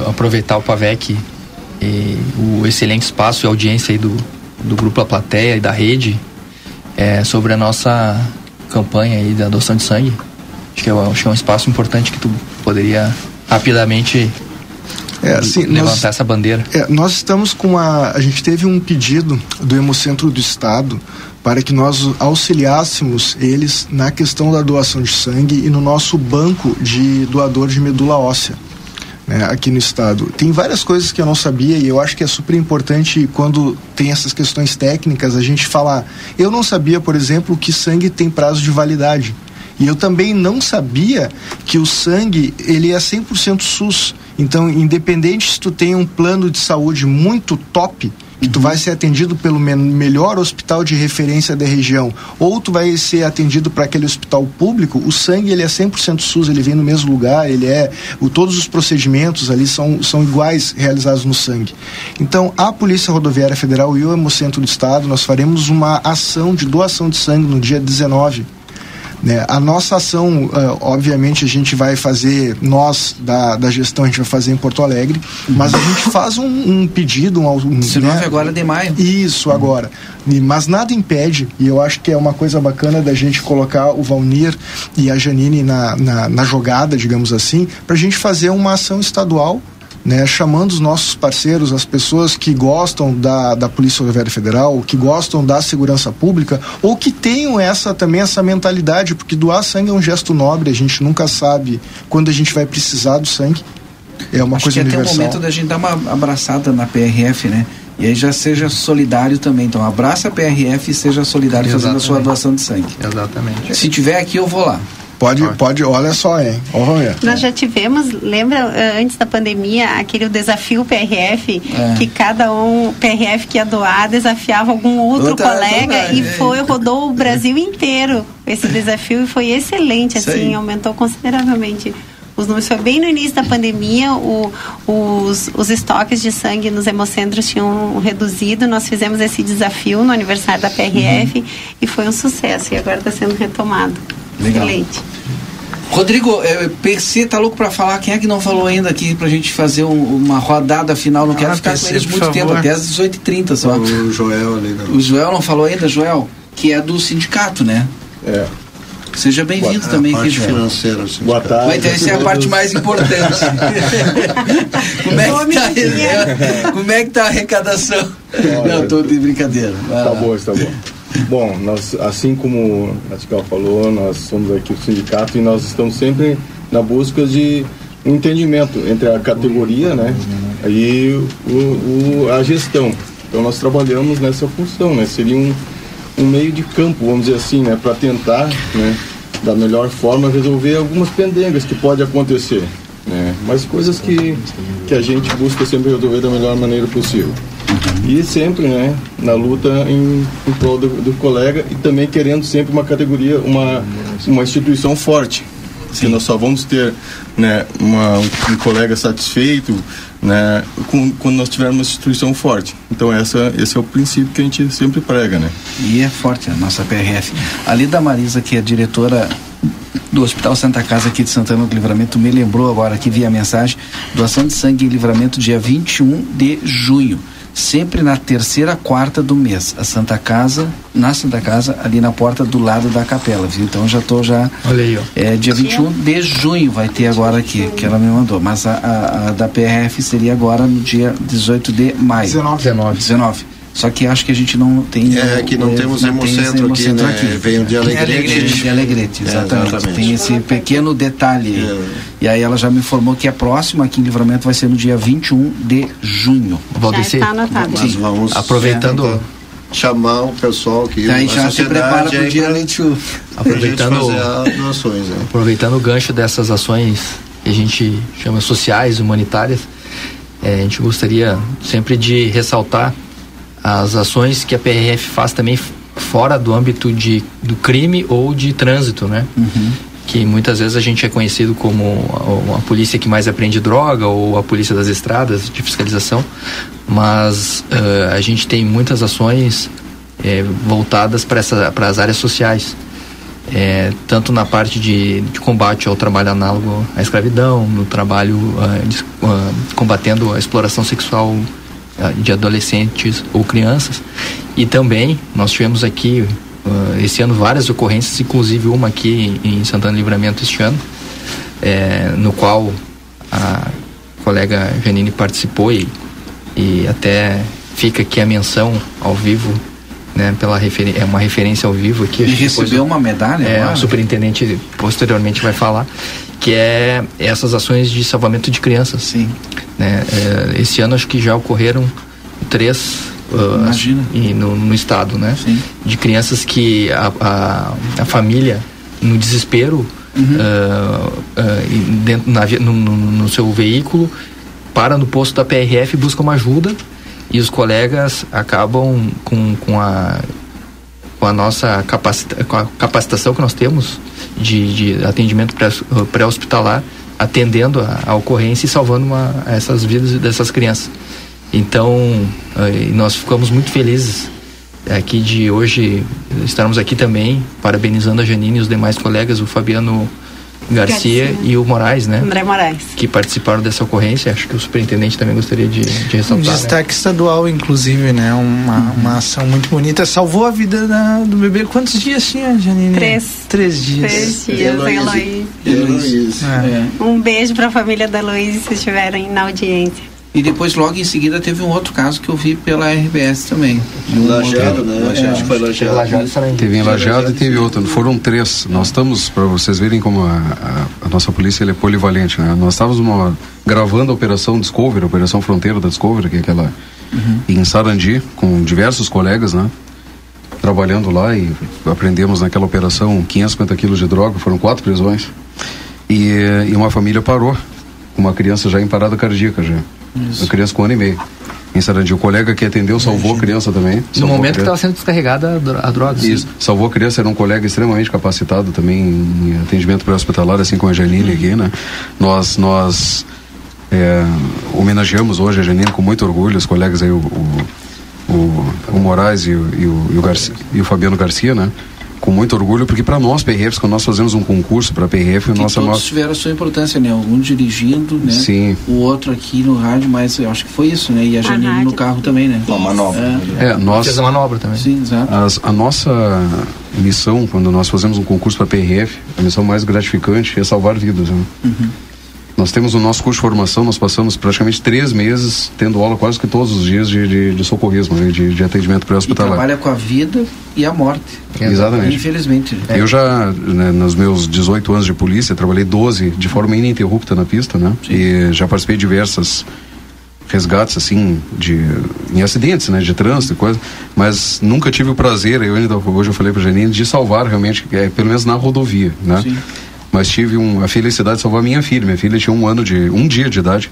aproveitar o PAVEC e o excelente espaço e audiência aí do, do Grupo A Plateia e da rede é, sobre a nossa campanha aí da adoção de sangue. Acho que, é, acho que é um espaço importante que tu poderia rapidamente é, assim, levantar nós, essa bandeira. É, nós estamos com a. A gente teve um pedido do Hemocentro do Estado para que nós auxiliássemos eles na questão da doação de sangue e no nosso banco de doador de medula óssea. Né, aqui no estado. Tem várias coisas que eu não sabia e eu acho que é super importante quando tem essas questões técnicas a gente falar. Eu não sabia, por exemplo, que sangue tem prazo de validade. E eu também não sabia que o sangue ele é 100% SUS. Então, independente se tu tem um plano de saúde muito top, que tu vai ser atendido pelo me melhor hospital de referência da região, ou tu vai ser atendido para aquele hospital público, o sangue ele é 100% SUS, ele vem no mesmo lugar, ele é, o, todos os procedimentos ali são, são iguais realizados no sangue. Então, a Polícia Rodoviária Federal e o Hemocentro do Estado, nós faremos uma ação de doação de sangue no dia 19 né? A nossa ação, uh, obviamente, a gente vai fazer, nós da, da gestão, a gente vai fazer em Porto Alegre, mas a gente faz um, um pedido. Um, um, 19 né? agora de maio. Isso, agora. Mas nada impede, e eu acho que é uma coisa bacana da gente colocar o Valnir e a Janine na, na, na jogada, digamos assim, para a gente fazer uma ação estadual né, chamando os nossos parceiros, as pessoas que gostam da, da Polícia Rodoviária Federal, que gostam da segurança pública, ou que tenham essa também essa mentalidade, porque doar sangue é um gesto nobre, a gente nunca sabe quando a gente vai precisar do sangue. É uma Acho coisa que universal. até o momento da gente dar uma abraçada na PRF, né? E aí já seja solidário também. Então abraça a PRF e seja solidário Exatamente. fazendo a sua doação de sangue. Exatamente. Se tiver aqui, eu vou lá. Pode, pode, olha só, hein? Olha. Nós já tivemos, lembra eh, antes da pandemia, aquele desafio PRF, é. que cada um PRF que ia doar desafiava algum outro Outra colega e foi, rodou o Brasil inteiro esse desafio e foi excelente, assim, aumentou consideravelmente os números. Foi bem no início da pandemia, o, os, os estoques de sangue nos hemocentros tinham reduzido. Nós fizemos esse desafio no aniversário da PRF uhum. e foi um sucesso. E agora está sendo retomado. Legal. Excelente. Rodrigo, é, PC tá louco para falar. Quem é que não falou ainda aqui pra gente fazer um, uma rodada final? Não ah, quero ficar PC, com eles muito tempo, até às 18h30 só. O Joel ali. O Joel não falou ainda, Joel? Que é do sindicato, né? É. Seja bem-vindo também aqui, Joel. financeira. Boa tarde. Mas então, essa é a parte mais importante. como, é que tá, como é que tá a arrecadação? Olha, não, tô de brincadeira. Vai tá lá. bom, tá bom. Bom, nós, assim como a Tical falou, nós somos aqui o sindicato e nós estamos sempre na busca de um entendimento entre a categoria né, e o, o, a gestão. Então nós trabalhamos nessa função, né? Seria um, um meio de campo, vamos dizer assim, né, para tentar, né, da melhor forma resolver algumas pendengas que pode acontecer, né, mas coisas que que a gente busca sempre resolver da melhor maneira possível. E sempre, né, na luta em, em prol do, do colega e também querendo sempre uma categoria, uma, uma instituição forte. Que nós só vamos ter né, uma, um colega satisfeito né, com, quando nós tivermos uma instituição forte. Então essa, esse é o princípio que a gente sempre prega. Né? E é forte a nossa PRF. Ali da Marisa, que é diretora do Hospital Santa Casa aqui de Santana do Livramento, me lembrou agora aqui via mensagem, doação de sangue em livramento dia 21 de junho sempre na terceira quarta do mês. A Santa Casa, na Santa Casa, ali na porta do lado da capela, viu? Então já tô já. Olha aí, ó. É, dia 21 de junho vai ter agora aqui, que ela me mandou. Mas a, a, a da PRF seria agora no dia 18 de maio. 19. 19. 19. Só que acho que a gente não tem. É, que não é, temos não tem esse hemocentro aqui, hemocentro né? Veio de Alegrete. De Alegrete, É, exatamente. exatamente. Tem esse pequeno detalhe. aí. É. E aí ela já me informou que a próxima aqui em Livramento vai ser no dia 21 de junho. Já Valdeci, está anotado. Nós vamos aproveitando, é, chamar o pessoal que Daí a já se prepara para o aí dia pra- 21. aproveitando, doações. Né? aproveitando o gancho dessas ações que a gente chama sociais, humanitárias, eh, a gente gostaria sempre de ressaltar as ações que a PRF faz também fora do âmbito de, do crime ou de trânsito, né? Que muitas vezes a gente é conhecido como a, a polícia que mais apreende droga ou a polícia das estradas de fiscalização, mas eh, a gente tem muitas ações eh, voltadas para as áreas sociais. É, tanto na parte de, de combate ao trabalho análogo à escravidão, no trabalho ah, de- ah, combatendo a exploração sexual de adolescentes ou crianças. E também nós tivemos aqui ah, esse ano várias ocorrências, inclusive uma aqui em Santana Livramento este ano, é, no qual a colega Janine participou e, e até fica aqui a menção ao vivo. Né, pela referen é uma referência ao vivo aqui. E que depois recebeu uma medalha é, o superintendente posteriormente vai falar, que é essas ações de salvamento de crianças. Sim. Né? É, esse ano acho que já ocorreram três uh, Imagina. e no, no estado, né? Sim. De crianças que a, a, a família, no desespero, Uhum. uh, uh, dentro, na no, no, seu veículo, para no posto da PRF e busca uma ajuda e os colegas acabam com, com a com a nossa capacita, com a capacitação que nós temos de, de atendimento pré- pré-hospitalar, atendendo a, a ocorrência e salvando uma, essas vidas dessas crianças. Então, eh, nós ficamos muito felizes aqui de hoje estarmos aqui também, parabenizando a Janine e os demais colegas, o Fabiano Garcia, Garcia. e o Moraes, né? André Moraes. Que participaram dessa ocorrência. Acho que o superintendente também gostaria de, de Um ressaltar. né? destaque estadual, inclusive, né? Uma, uma ação muito bonita. Salvou a vida da- do bebê. Quantos dias tinha, Janine? Três. Três dias. Três dias, Heloísa. Eloí. Heloísa. É. Um beijo para a família da Luiz se estiverem na audiência. E depois, logo em seguida, teve um outro caso que eu vi pela RBS também. Um Lajeado, outro- né? Lajeado. Acho que foi Lajeado. Teve em Lajeado e teve outra. Foram três. Nós estamos, para vocês verem como a, a- a nossa polícia é polivalente, né? Nós estávamos numa- gravando a Operação Discovery, a Operação Fronteira da Discovery, que é aquela em Sarandi, com diversos colegas, né? Trabalhando lá e aprendemos naquela operação 550 quilos de droga, foram quatro prisões. E, e uma família parou, com uma criança já em parada cardíaca já. Uma criança com um ano e meio. Em Sarandi, o colega que atendeu salvou a criança também. No a momento que estava sendo descarregada a dro- a droga. Isso. Salvou a criança, era um colega extremamente capacitado também em atendimento pré-hospitalar, assim como a Janine aqui, né? Nós, nós é, homenageamos hoje a Janine com muito orgulho, os colegas aí, o, o, o, o Moraes e o, e, o, e o Garcia, e o Fabiano Garcia, né? Com muito orgulho, porque para nós, PRFs, quando nós fazemos um concurso para PRF, o Que nosso... todos nosso tiveram a sua importância, né? Um dirigindo, né? Sim. O outro aqui no rádio, mas eu acho que foi isso, né? E a Janine no carro também, né? Uma manobra. É. é, nós... Fez a manobra também. Sim, exato. As- a nossa missão, quando nós fazemos um concurso para PRF, a missão mais gratificante é salvar vidas. Né? Nós temos o nosso curso de formação, nós passamos praticamente três meses tendo aula quase que todos os dias de, de, de socorrismo, né? de, de atendimento pré-hospitalar. trabalha com a vida e a morte. Exatamente. Infelizmente. Eu já, né, nos meus 18 anos de polícia, trabalhei 12 de forma ininterrupta na pista, né? E já participei de diversas resgates assim de em acidentes, né, de trânsito e coisa, mas nunca tive o prazer, eu ainda hoje eu falei para Janine de salvar realmente, é, pelo menos na rodovia, né? Sim. Mas tive um, a felicidade de salvar minha filha. Minha filha tinha um ano de um dia de idade,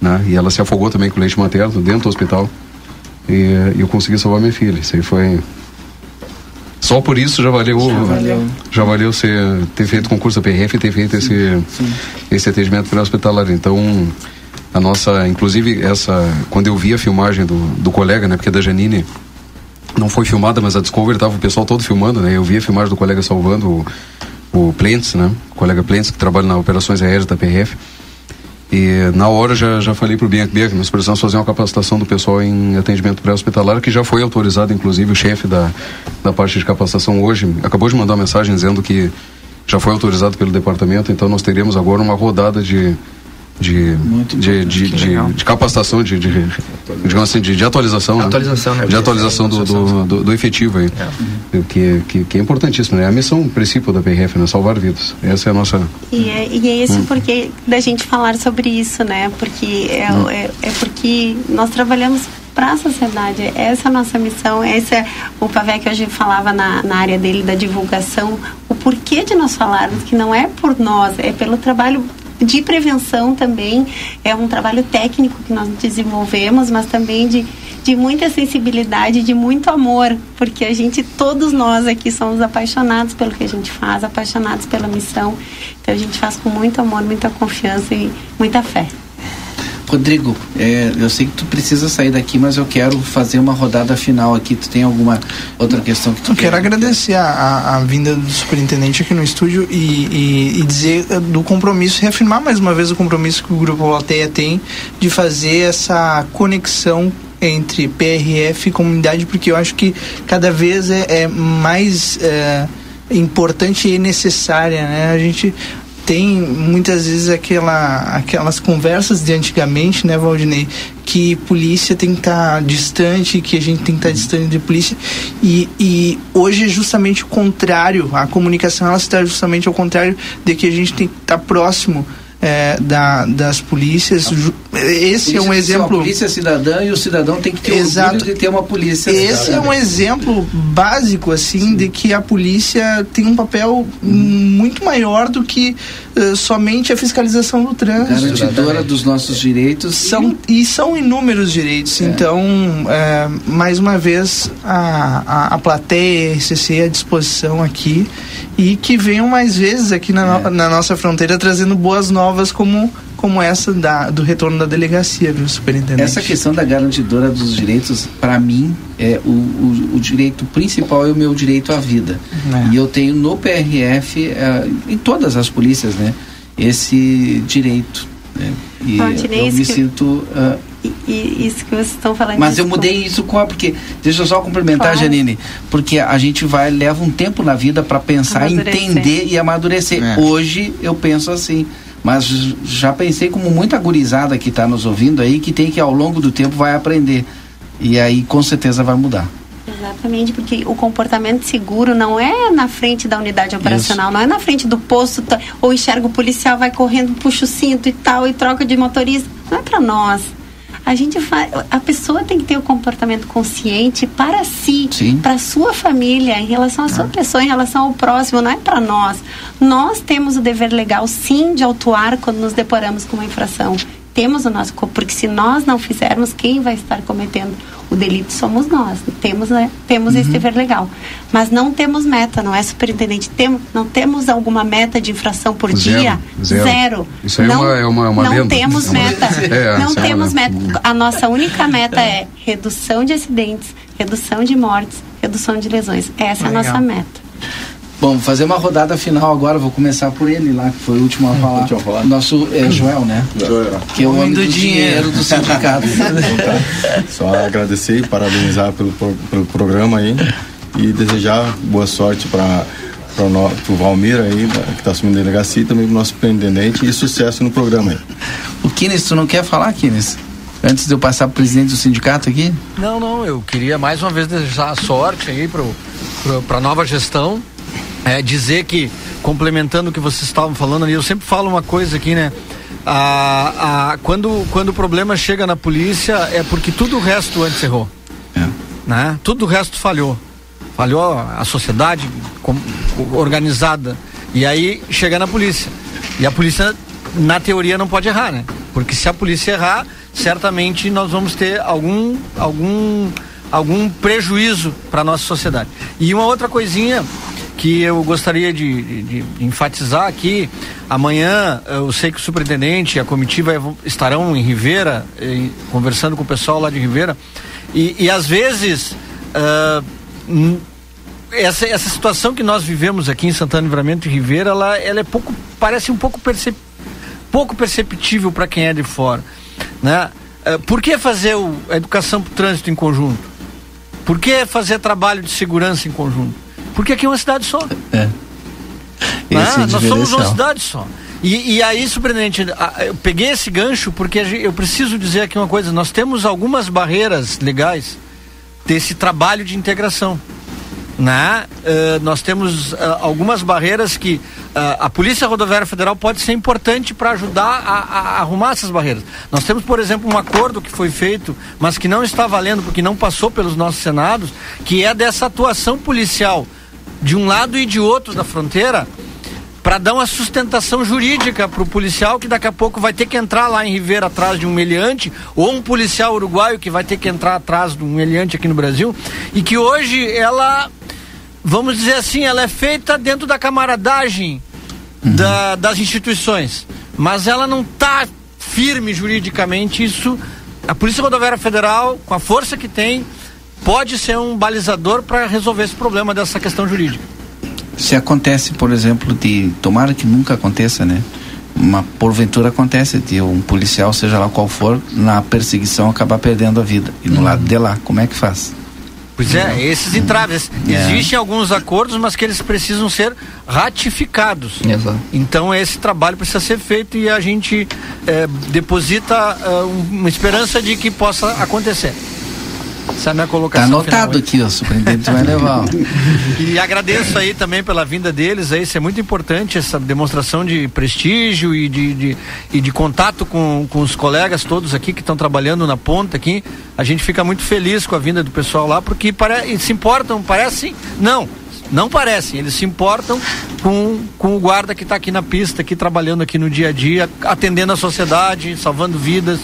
né? E ela se afogou também com leite materno dentro do hospital. E, e eu consegui salvar minha filha. Isso aí foi só por isso já valeu, já valeu, já valeu ser, ter feito concurso da PRF e ter feito sim, esse, sim. esse atendimento pré-hospitalar. Então, a nossa, inclusive, essa, quando eu vi a filmagem do, do colega, né, porque da Janine não foi filmada, mas a Discovery tava o pessoal todo filmando, né, eu vi a filmagem do colega salvando o, o Plentes, né, o colega Plentes, que trabalha nas operações aéreas da PRF. E na hora já, já falei para o Bianca que nós precisamos fazer uma capacitação do pessoal em atendimento pré-hospitalar, que já foi autorizado, inclusive o chefe da, da parte de capacitação hoje acabou de mandar uma mensagem dizendo que já foi autorizado pelo departamento, então nós teremos agora uma rodada de de, de, de, de, de, capacitação, de, de, digamos assim, de, de atualização, atualização né? de atualização do, do, do, do efetivo aí, é. que, que, que, é importantíssimo, né? A missão, o princípio da PRF, né? Salvar vidas. Essa é a nossa... E é, e é esse hum. porque da gente falar sobre isso, né? Porque é, hum. é, é porque nós trabalhamos para a sociedade. Essa é a nossa missão. Esse é o Pavé que hoje falava na, na área dele da divulgação. O porquê de nós falarmos que não é por nós, é pelo trabalho de prevenção também. É um trabalho técnico que nós desenvolvemos, mas também de, de muita sensibilidade, de muito amor, porque a gente, todos nós aqui somos apaixonados pelo que a gente faz, apaixonados pela missão. Então a gente faz com muito amor, muita confiança e muita fé. Rodrigo, é, eu sei que tu precisa sair daqui, mas eu quero fazer uma rodada final aqui. Tu tem alguma outra questão que tu Eu quero agradecer a, a, vinda do superintendente aqui no estúdio e, e, e, dizer eh, do compromisso, reafirmar mais uma vez o compromisso que o Grupo Alteia tem de fazer essa conexão entre PRF e comunidade, porque eu acho que cada vez é, é mais. É, importante e necessária, né? A gente tem muitas vezes aquela, aquelas conversas de antigamente, né, Valdinei? Que polícia tem que estar tá distante, que a gente tem que estar tá distante de polícia. E, e hoje é justamente o contrário. A comunicação ela está justamente ao contrário de que a gente tem que estar tá próximo é, da, das polícias. Esse polícia, é um exemplo. A polícia cidadã e o cidadão tem que ter Exato. de ter uma polícia. Esse cidadã. é um exemplo básico assim Sim. de que a polícia tem um papel hum. muito maior do que uh, somente a fiscalização do trânsito. Garantidora dos nossos direitos. São, e são inúmeros direitos. É. Então, é, mais uma vez, a, a, a plateia a RCC à disposição aqui e que venham mais vezes aqui na, é. na nossa fronteira trazendo boas novas como como essa da, do retorno da delegacia, viu, superintendente? Essa questão da garantidora dos direitos, para mim, é o, o, o, direito principal é o meu direito à vida. É. E eu tenho no PRF, é, em todas as polícias, né, esse direito. Né? E Bom, eu me sinto uh, e isso que vocês estão falando. Mas eu mudei isso com a, porque deixa eu só complementar, claro. Janine, porque a gente vai leva um tempo na vida para pensar, entender e amadurecer. É. Hoje eu penso assim, mas já pensei como muita gurizada que está nos ouvindo aí que tem que ao longo do tempo vai aprender e aí com certeza vai mudar. Exatamente, porque o comportamento seguro não é na frente da unidade operacional, Isso. não é na frente do posto, ou enxerga o policial, vai correndo, puxa o cinto e tal, e troca de motorista. Não é para nós a gente a pessoa tem que ter o um comportamento consciente para si, para sua família, em relação à sua ah. pessoa, em relação ao próximo, não é para nós. Nós temos o dever legal, sim, de autuar quando nos deparamos com uma infração temos o nosso porque se nós não fizermos quem vai estar cometendo o delito somos nós temos né, temos uhum. esse dever legal. Mas não temos meta não é superintendente? Temos não temos alguma meta de infração por zero, dia? zero, zero. isso aí não, é uma, é uma, não lenda. temos é uma... meta. É, não temos é meta. A nossa única meta é. redução de acidentes redução de mortes redução de lesões. Essa é a nossa meta Bom, fazer uma rodada final agora, vou começar por ele lá, que foi o último a falar. Último a falar. Nosso é, Joel, né? Joel. Que é o homem do, do dinheiro do sindicato. Só agradecer e parabenizar pelo, pelo programa aí e desejar boa sorte para o Valmir aí, que está assumindo a delegacia, e também para o nosso superintendente e sucesso no programa aí. O Kines, tu não quer falar, Kines? Antes de eu passar para o presidente do sindicato aqui? Não, não, eu queria mais uma vez desejar sorte aí para a nova gestão é, dizer que, complementando o que vocês estavam falando ali, eu sempre falo uma coisa aqui, né? a, a, quando, quando o problema chega na polícia é porque tudo o resto antes errou. É. Né? Tudo o resto falhou. Falhou a sociedade com, organizada. E aí chega na polícia. E a polícia, na teoria, não pode errar, né? Porque se a polícia errar, certamente nós vamos ter algum, algum, algum prejuízo para a nossa sociedade. E uma outra coisinha que eu gostaria de, de, de, enfatizar aqui. Amanhã eu sei que o superintendente e a comitiva estarão em Ribeira, em, conversando com o pessoal lá de Ribeira. E, e às vezes uh, essa, essa situação que nós vivemos aqui em Santana Livramento e Ribeira, ela, ela é pouco, parece um pouco, percep, pouco perceptível para quem é de fora. Né? Uh, por que fazer o, a educação para o trânsito em conjunto? Por que fazer trabalho de segurança em conjunto? Porque aqui é uma cidade só. É. Ah, nós somos uma cidade só. E, e aí, surpreendente, eu peguei esse gancho porque eu preciso dizer aqui uma coisa: nós temos algumas barreiras legais desse trabalho de integração. Né? Uh, nós temos uh, algumas barreiras que uh, a Polícia Rodoviária Federal pode ser importante para ajudar a, a, a, arrumar essas barreiras. Nós temos, por exemplo, um acordo que foi feito, mas que não está valendo porque não passou pelos nossos senados, que é dessa atuação policial de um lado e de outro da fronteira para dar uma sustentação jurídica para o policial que daqui a pouco vai ter que entrar lá em Ribeira atrás de um meliante, ou um policial uruguaio que vai ter que entrar atrás de um meliante aqui no Brasil, e que hoje ela, vamos dizer assim, ela é feita dentro da camaradagem uhum. da, das instituições, mas ela não está firme juridicamente. Isso, a Polícia Rodoviária Federal, com a força que tem, pode ser um balizador para resolver esse problema dessa questão jurídica. Se acontece, por exemplo, de tomara que nunca aconteça, né? Uma porventura acontece de um policial, seja lá qual for, na perseguição acabar perdendo a vida. E no uhum. lado de lá, como é que faz? Pois é, esses entraves. É. Existem alguns acordos, mas que eles precisam ser ratificados. Exato. Então esse trabalho precisa ser feito e a gente é, deposita é, uma esperança de que possa acontecer. Essa é a minha colocação. Tá anotado aqui, o superintendente vai levar. e agradeço aí também pela vinda deles, aí, isso é muito importante, essa demonstração de prestígio e de, de, e de contato com, com os colegas todos aqui que estão trabalhando na ponta aqui. A gente fica muito feliz com a vinda do pessoal lá, porque pare, se importam, parece. Não, não parecem, eles se importam com, com o guarda que está aqui na pista, aqui trabalhando aqui no dia a dia, atendendo a sociedade, salvando vidas.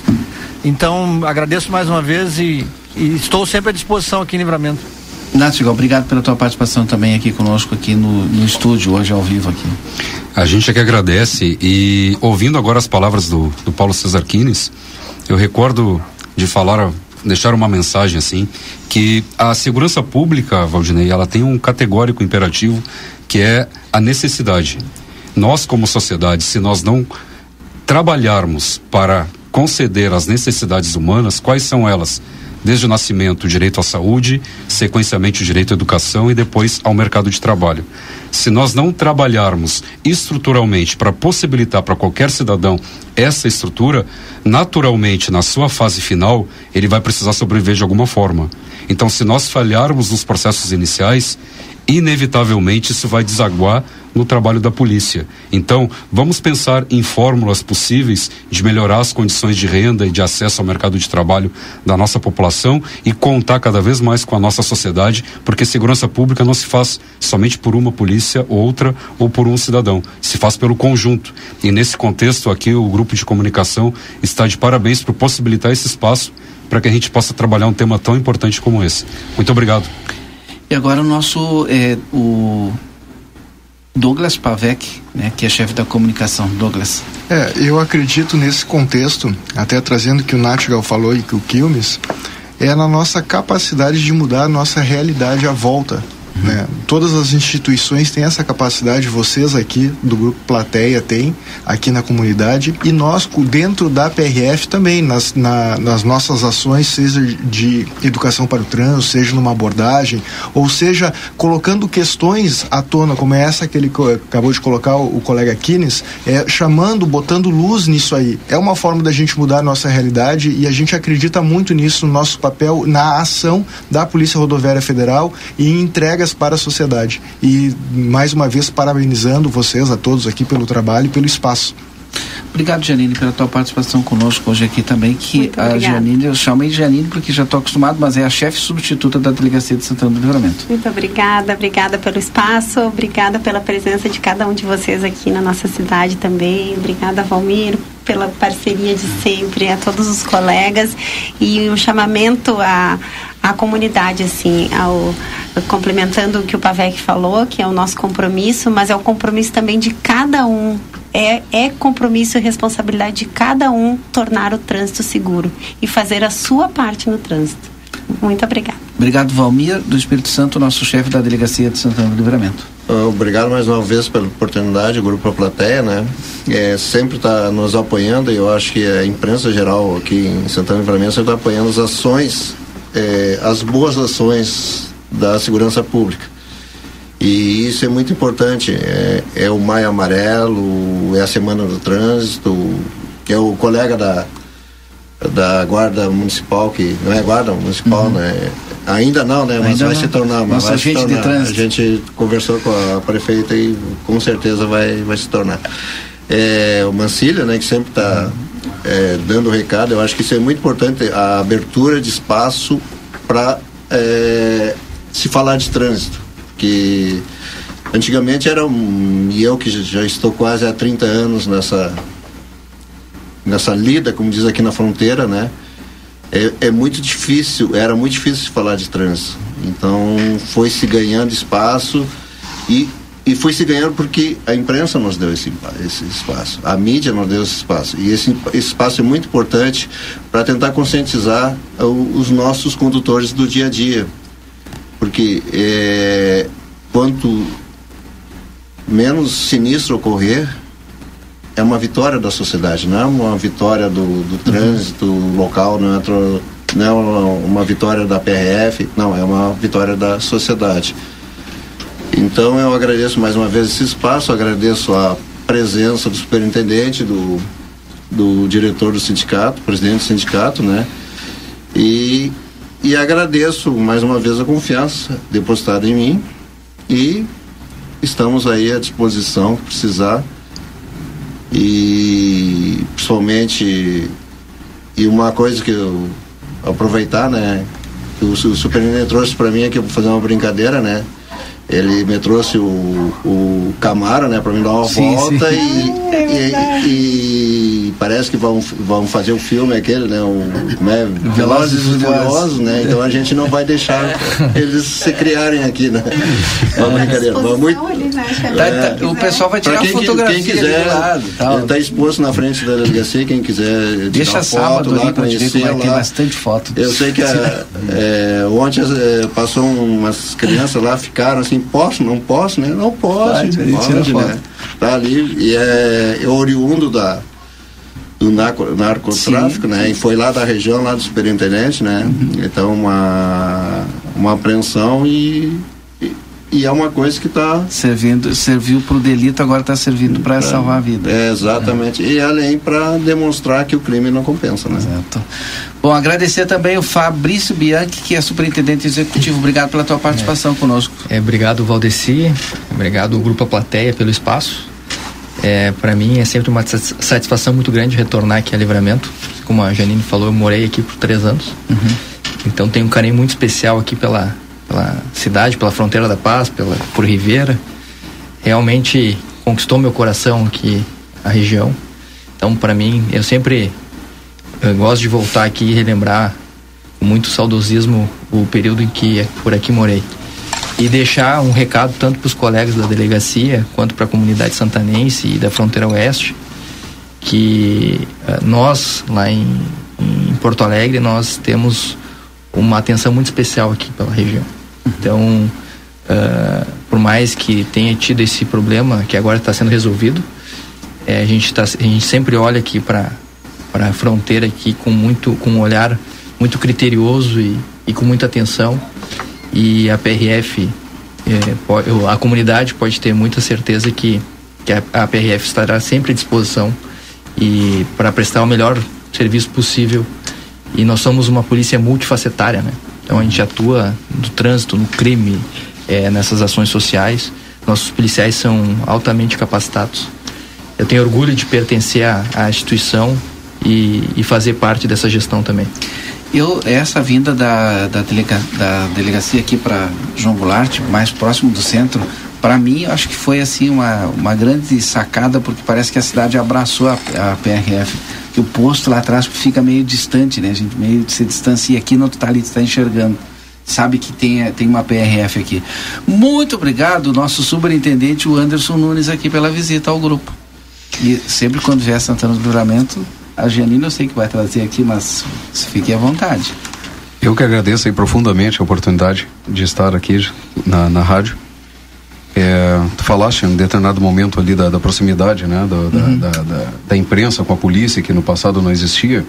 Então, agradeço mais uma vez e e estou sempre à disposição aqui em Livramento. Nátiga, obrigado pela tua participação também aqui conosco aqui no, no estúdio, hoje ao vivo aqui. A gente é que agradece e ouvindo agora as palavras do, do Paulo Cesar Quines, eu recordo de falar, deixar uma mensagem assim, que a segurança pública, Valdinei, ela tem um categórico imperativo que é a necessidade. Nós como sociedade, se nós não trabalharmos para conceder as necessidades humanas, quais são elas? Desde o nascimento, o direito à saúde, sequencialmente o direito à educação e depois ao mercado de trabalho. Se nós não trabalharmos estruturalmente para possibilitar para qualquer cidadão essa estrutura, naturalmente, na sua fase final, ele vai precisar sobreviver de alguma forma. Então, se nós falharmos nos processos iniciais, inevitavelmente isso vai desaguar no trabalho da polícia. Então, vamos pensar em fórmulas possíveis de melhorar as condições de renda e de acesso ao mercado de trabalho da nossa população e contar cada vez mais com a nossa sociedade, porque segurança pública não se faz somente por uma polícia, outra ou por um cidadão, se faz pelo conjunto. E nesse contexto aqui, o grupo de comunicação está de parabéns por possibilitar esse espaço para que a gente possa trabalhar um tema tão importante como esse. Muito obrigado. E agora o nosso é, o Douglas Pavek, né, que é chefe da comunicação. Douglas. É, eu acredito nesse contexto, até trazendo que o Natgal falou e que o Quilmes, é na nossa capacidade de mudar a nossa realidade à volta né? Todas as instituições têm essa capacidade, vocês aqui do Grupo Plateia têm, aqui na comunidade, e nós, dentro da PRF também, nas, na, nas nossas ações, seja de educação para o trânsito, seja numa abordagem, ou seja, colocando questões à tona, como é essa que ele acabou de colocar, o, o colega Kines, é, chamando, botando luz nisso aí. É uma forma da gente mudar a nossa realidade e a gente acredita muito nisso, no nosso papel, na ação da Polícia Rodoviária Federal e em para a sociedade. E mais uma vez parabenizando vocês a todos aqui pelo trabalho e pelo espaço. Obrigado, Janine, pela tua participação conosco hoje aqui também. Que a Janine, eu chamei Janine porque já estou acostumado, mas é a chefe substituta da Delegacia de Santana do Livramento. Muito obrigada, obrigada pelo espaço, obrigada pela presença de cada um de vocês aqui na nossa cidade também. Obrigada, Valmir, pela parceria de sempre, a todos os colegas e o um chamamento à, à comunidade, assim, ao, complementando o que o Pavec falou, que é o nosso compromisso, mas é o compromisso também de cada um é, é compromisso e responsabilidade de cada um tornar o trânsito seguro e fazer a sua parte no trânsito. Muito obrigada. Obrigado, Valmir, do Espírito Santo, nosso chefe da Delegacia de Santana do Livramento. Ah, obrigado mais uma vez pela oportunidade, o Grupo A Plateia, né? É, sempre está nos apoiando e eu acho que a imprensa geral aqui em Santana do Livramento sempre está apoiando as ações, é, as boas ações da segurança pública. E isso é muito importante. É, é o Maio Amarelo, é a Semana do Trânsito, que é o colega da, da Guarda Municipal, que não é Guarda Municipal, uhum. né? Ainda não, né? Mas Ainda vai não. se tornar. Mas vai se tornar. A gente conversou com a prefeita e com certeza vai, vai se tornar. É, o Mancilha, né, que sempre está uhum. é, dando recado, eu acho que isso é muito importante, a abertura de espaço para é, se falar de trânsito que antigamente era um, e eu que já estou quase há 30 anos nessa nessa lida, como diz aqui na fronteira, né? É, é muito difícil, era muito difícil falar de trânsito. Então foi se ganhando espaço e, e foi se ganhando porque a imprensa nos deu esse, esse espaço, a mídia nos deu esse espaço. E esse, esse espaço é muito importante para tentar conscientizar o, os nossos condutores do dia a dia porque é, quanto menos sinistro ocorrer, é uma vitória da sociedade, não é uma vitória do, do trânsito uhum. local, não é, não é uma, uma vitória da PRF, não, é uma vitória da sociedade. Então eu agradeço mais uma vez esse espaço, agradeço a presença do superintendente, do, do diretor do sindicato, presidente do sindicato, né? E e agradeço mais uma vez a confiança depositada em mim e estamos aí à disposição, precisar. E principalmente, e uma coisa que eu aproveitar, né? O, o superintendente trouxe para mim aqui, vou fazer uma brincadeira, né? Ele me trouxe o, o Camaro, né, para me dar uma sim, volta sim. E, e, e, parece que vão, vão fazer o filme aquele, né, o como é, Velozes e Furiosos, né? Então a gente não vai deixar eles se criarem aqui, né? É uma brincadeira. muito, né, é, tá, o pessoal vai tirar quem, fotografia quem quiser, está exposto na frente da delegacia, quem quiser Deixa foto lá, conhecer lá. Tem bastante foto. Eu sei que a, é, ontem é, passou umas crianças lá, ficaram assim posso, não posso, né? Não posso, pode, pode né? Tá ali e é, é oriundo da do narco, narcotráfico, Sim. né? E foi lá da região, lá do superintendente, né? Uhum. Então uma uma apreensão e, e, é uma coisa que está servindo, serviu para o delito, agora está servindo para salvar a vida. É, exatamente. É. E além para demonstrar que o crime não compensa, né? Exato. Bom, agradecer também o Fabrício Bianchi, que é superintendente executivo. Obrigado pela tua participação é. conosco. É, obrigado, Valdeci. Obrigado, o Grupo A Plateia, pelo espaço. É, para mim é sempre uma satisfação muito grande retornar aqui a Livramento. Como a Janine falou, eu morei aqui por três anos. Uhum. Então tenho um carinho muito especial aqui pela, pela cidade, pela fronteira da paz, pela, por Ribeira. Realmente conquistou meu coração aqui a região. Então, para mim, eu sempre eu gosto de voltar aqui e relembrar com muito saudosismo o período em que por aqui morei. E deixar um recado tanto para os colegas da delegacia quanto para a comunidade santanense e da fronteira oeste, que uh, nós lá em, em, Porto Alegre nós temos uma atenção muito especial aqui pela região. Então, uh, por mais que tenha tido esse problema que agora está sendo resolvido, é, a, gente tá, a gente sempre olha aqui para a fronteira aqui com muito com um olhar muito criterioso e, e com muita atenção. E a PRF é, pode, a comunidade pode ter muita certeza que, que a, a PRF estará sempre à disposição e para prestar o melhor serviço possível. E nós somos uma polícia multifacetária né então a gente atua no trânsito no crime é, nessas ações sociais nossos policiais são altamente capacitados eu tenho orgulho de pertencer à, à instituição e, e, fazer parte dessa gestão também. Eu, essa vinda da, da, delega, da delegacia aqui para João Goulart, mais próximo do centro, para mim, acho que foi assim uma, uma grande sacada, porque parece que a cidade abraçou a, a PRF. Que o posto lá atrás fica meio distante, né? A gente meio se distancia aqui, não está ali, está enxergando. Sabe que tem, tem uma PRF aqui. Muito obrigado, nosso superintendente, o Anderson Nunes, aqui pela visita ao grupo. E sempre quando vier Santana do Livramento, a Janine eu sei que vai trazer aqui, mas fique à vontade. Eu que agradeço aí profundamente a oportunidade de estar aqui na, na rádio. É, tu falaste em um determinado momento ali da, da proximidade, né, da, uhum. da, da, da, imprensa com a polícia, que no passado não existia.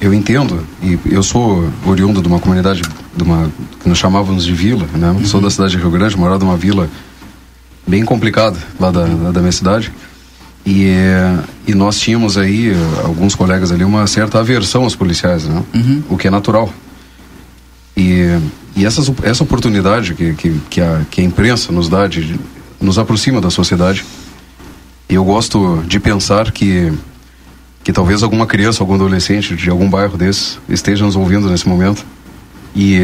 Eu entendo, e eu sou oriundo de uma comunidade, de uma, que nós chamávamos de vila, né, uhum. sou da cidade de Rio Grande, morava numa vila bem complicada lá da, da minha cidade. E, é, e nós tínhamos aí, alguns colegas ali, uma certa aversão aos policiais, né? Uhum. o que é natural. E, e essas, essa oportunidade que, que, que, a, que a imprensa nos dá, de, nos aproxima da sociedade. E eu gosto de pensar que, que talvez alguma criança, algum adolescente de algum bairro desses esteja nos ouvindo nesse momento e,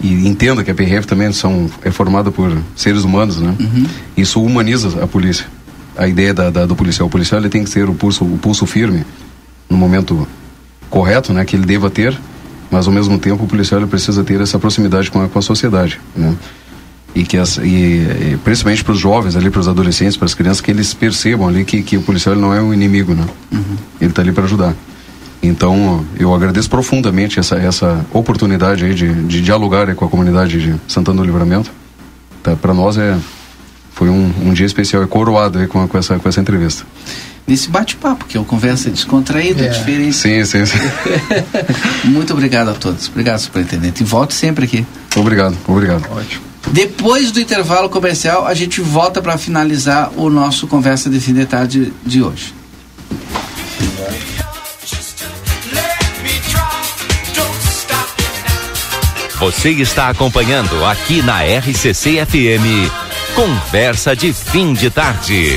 e entenda que a PRF também são, é formada por seres humanos, né? Uhum. Isso humaniza a polícia a ideia da, da, do policial. O policial ele tem que ter o pulso, o pulso firme no momento correto, né, que ele deva ter, mas ao mesmo tempo o policial ele precisa ter essa proximidade com a, com a sociedade, né? E que as, e, e principalmente para os jovens ali, para os adolescentes, para as crianças, que eles percebam ali que, que o policial não é um inimigo, né? Uhum. Ele está ali para ajudar. Então, eu agradeço profundamente essa, essa oportunidade aí de, de dialogar com a comunidade de Santana do Livramento. Tá, para nós é foi um, um dia especial, é coroado aí com, com, essa, com essa entrevista. Nesse bate-papo, que é uma conversa descontraída, é. diferente. Sim, sim, sim. Muito obrigado a todos. Obrigado, superintendente. E volte sempre aqui. Obrigado, obrigado. Ótimo. Depois do intervalo comercial, a gente volta para finalizar o nosso Conversa de Fim de Tarde de hoje. Você está acompanhando aqui na RCC FM Conversa de fim de tarde.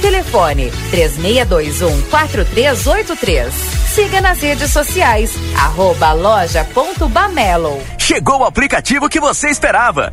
Telefone 3621 4383. Siga nas redes sociais, arroba loja.bamelo. Chegou o aplicativo que você esperava.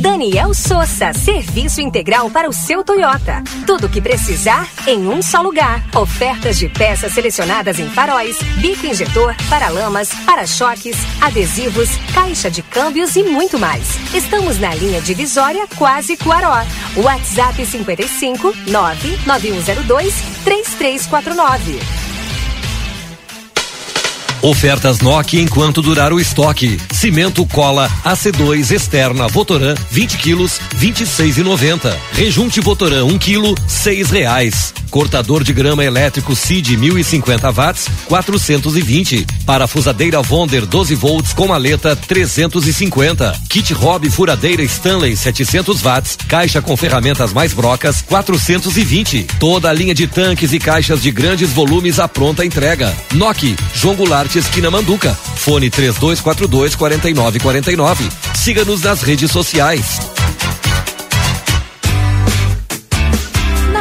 Daniel Souza, serviço integral para o seu Toyota. Tudo o que precisar em um só lugar. Ofertas de peças selecionadas em faróis, bico injetor, paralamas, para-choques, adesivos, caixa de câmbios e muito mais. Estamos na linha divisória Quase Cuaró. WhatsApp 55 99102 3349. Ofertas Nokia enquanto durar o estoque. Cimento cola AC2 externa Votoran 20 quilos 26,90. Rejunte Votoran 1 quilo 6 reais. Cortador de grama elétrico CID 1050 watts 420. Parafusadeira Vonder 12 volts com maleta 350. Kit Hobby furadeira Stanley 700 watts. Caixa com ferramentas mais brocas 420. Toda a linha de tanques e caixas de grandes volumes à pronta entrega. Nokia João Goulart esquina Manduca. Fone 3242 4949. Siga-nos nas redes sociais.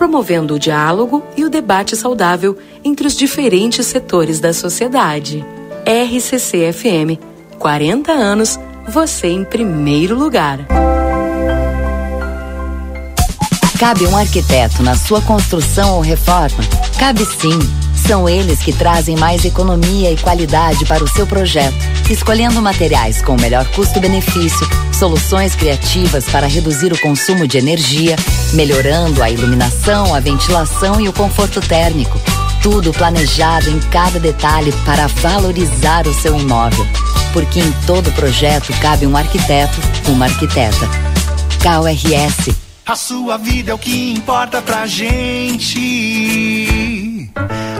promovendo o diálogo e o debate saudável entre os diferentes setores da sociedade. RCC FM, 40 anos, você em primeiro lugar. Cabe um arquiteto na sua construção ou reforma? Cabe sim. São eles que trazem mais economia e qualidade para o seu projeto, escolhendo materiais com o melhor custo-benefício, soluções criativas para reduzir o consumo de energia, melhorando a iluminação, a ventilação e o conforto térmico. Tudo planejado em cada detalhe para valorizar o seu imóvel. Porque em todo projeto cabe um arquiteto, uma arquiteta. KRS. A sua vida é o que importa pra gente.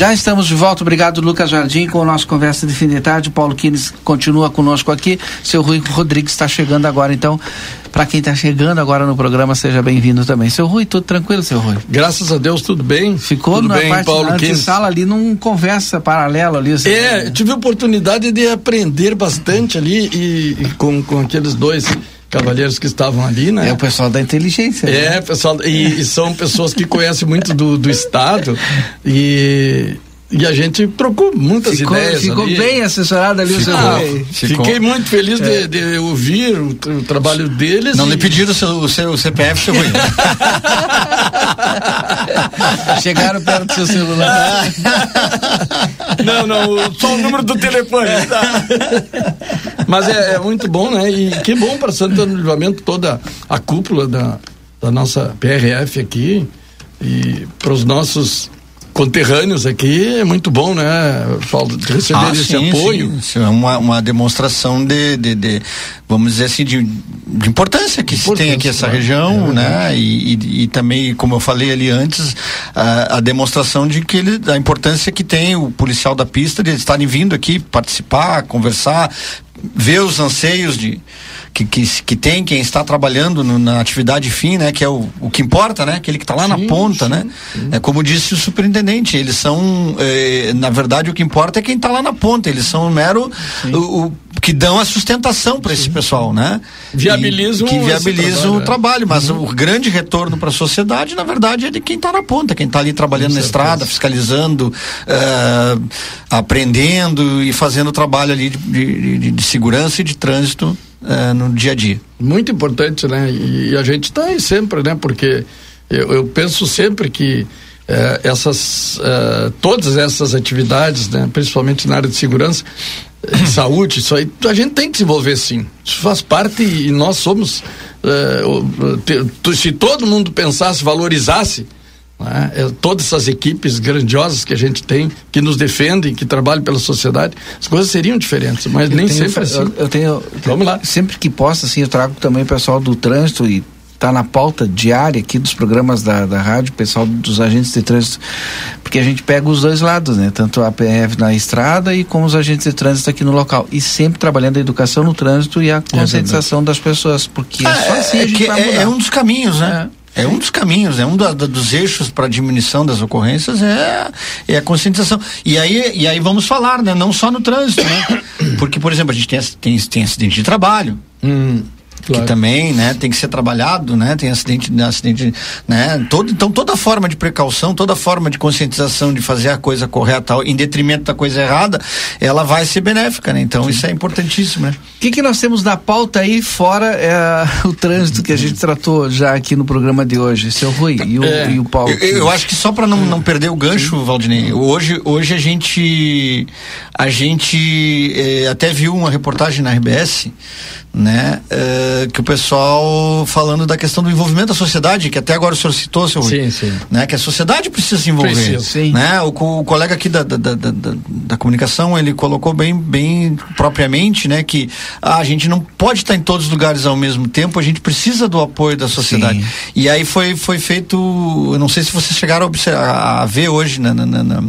Já estamos de volta. Obrigado, Lucas Jardim, com o nosso Conversa de Fim de Tarde. Paulo Quines continua conosco aqui. Seu Rui Rodrigues está chegando agora, então. Para quem está chegando agora no programa, seja bem-vindo também. Seu Rui, tudo tranquilo, seu Rui? Graças a Deus, tudo bem. Ficou tudo na bem, parte Paulo da sala ali, num conversa paralela ali. É, tive a oportunidade de aprender bastante ali e, e com, com aqueles dois cavalheiros que estavam ali, né? É o pessoal da inteligência. É, né? pessoal, e, e são pessoas que conhecem muito do, do estado e e a gente trocou muitas Ficou, ideias ficou ali. bem assessorado ali o seu Ah, Rui. Fiquei muito feliz É. de, de ouvir o, o trabalho deles. Não e- lhe pediram o seu, o seu CPF, Rui. Chegaram perto do seu celular. Não, não, só o número do telefone. tá? Mas é, é muito bom, né? E que bom para Santana do Livramento, toda a cúpula da, da nossa PRF aqui e para os nossos conterrâneos aqui, é muito bom, né, Paulo, de receber Ah, esse sim, apoio. sim. Isso é uma, uma demonstração de, de, de, vamos dizer assim, de, de importância que se tem aqui essa claro. região, É né? E, e, e também, como eu falei ali antes, a, a demonstração de que ele, a importância que tem o policial da pista de estarem vindo aqui participar, conversar, ver os anseios de que, que, que tem quem está trabalhando no- na atividade fim, né? Que é o, o que importa, né? Aquele que está lá na ponta, né? É como disse o superintendente, eles são, eh, na verdade, o que importa é quem está lá na ponta. Eles são um mero o, o- que dão a sustentação para esse pessoal, né? Viabilizam E que viabilizam o é. trabalho, mas Uhum. o grande retorno para a sociedade, na verdade, é de quem está na ponta, quem está ali trabalhando na estrada, fiscalizando, eh, aprendendo e fazendo o trabalho ali de, de- de- de segurança e de trânsito eh, no dia a dia. Muito importante, né? E, a gente está aí sempre, né? Porque eu, eu penso sempre que eh, essas, eh, todas essas atividades, né? Principalmente na área de segurança, saúde, isso aí, a gente tem que desenvolver sim. Isso faz parte e nós somos, se todo mundo pensasse, valorizasse, né? É, todas essas equipes grandiosas que a gente tem, que nos defendem, que trabalham pela sociedade, as coisas seriam diferentes, mas Eu nem tenho- sempre é assim. Eu, eu tenho. Vamos lá. Sempre que posso, assim, eu trago também o pessoal do trânsito e tá na pauta diária aqui dos programas da, da rádio, o pessoal dos agentes de trânsito, porque a gente pega os dois lados, né? Tanto a PF na estrada e como os agentes de trânsito aqui no local. E sempre trabalhando a educação no trânsito e a conscientização das pessoas, porque é só assim a é, gente que vai é, mudar. é um dos caminhos, né? É. um dos caminhos, é um da- da- dos eixos para diminuição das ocorrências é, é a conscientização. E aí, e aí vamos falar, né? Não só no trânsito, né? Porque, por exemplo, a gente tem, tem, tem acidente de trabalho. Que também, né, tem que ser trabalhado, né? Tem acidente, acidente, né? Todo, então toda forma de precaução, toda forma de conscientização de fazer a coisa correta em detrimento da coisa errada, ela vai ser benéfica, né? Então isso é importantíssimo, né? O que, que nós temos na pauta aí, fora é, o trânsito que a gente tratou já aqui no programa de hoje? Seu Rui e o, É. e o Paulo. Eu, eu acho que só para não, não perder o gancho, Valdinei, hoje, hoje a gente a gente eh, até viu uma reportagem na RBS, né, eh, que o pessoal falando da questão do envolvimento da sociedade, que até agora o senhor citou, seu Rui, Sim, sim. né, que a sociedade precisa se envolver, Precisa, sim. né, o, o colega aqui da, da, da, da, da- comunicação, ele colocou bem, bem propriamente, né, que a gente não pode estar em todos os lugares ao mesmo tempo, a gente precisa do apoio da sociedade. E aí foi, foi feito, eu não sei se vocês chegaram a, observar, a ver hoje na, na, na- na-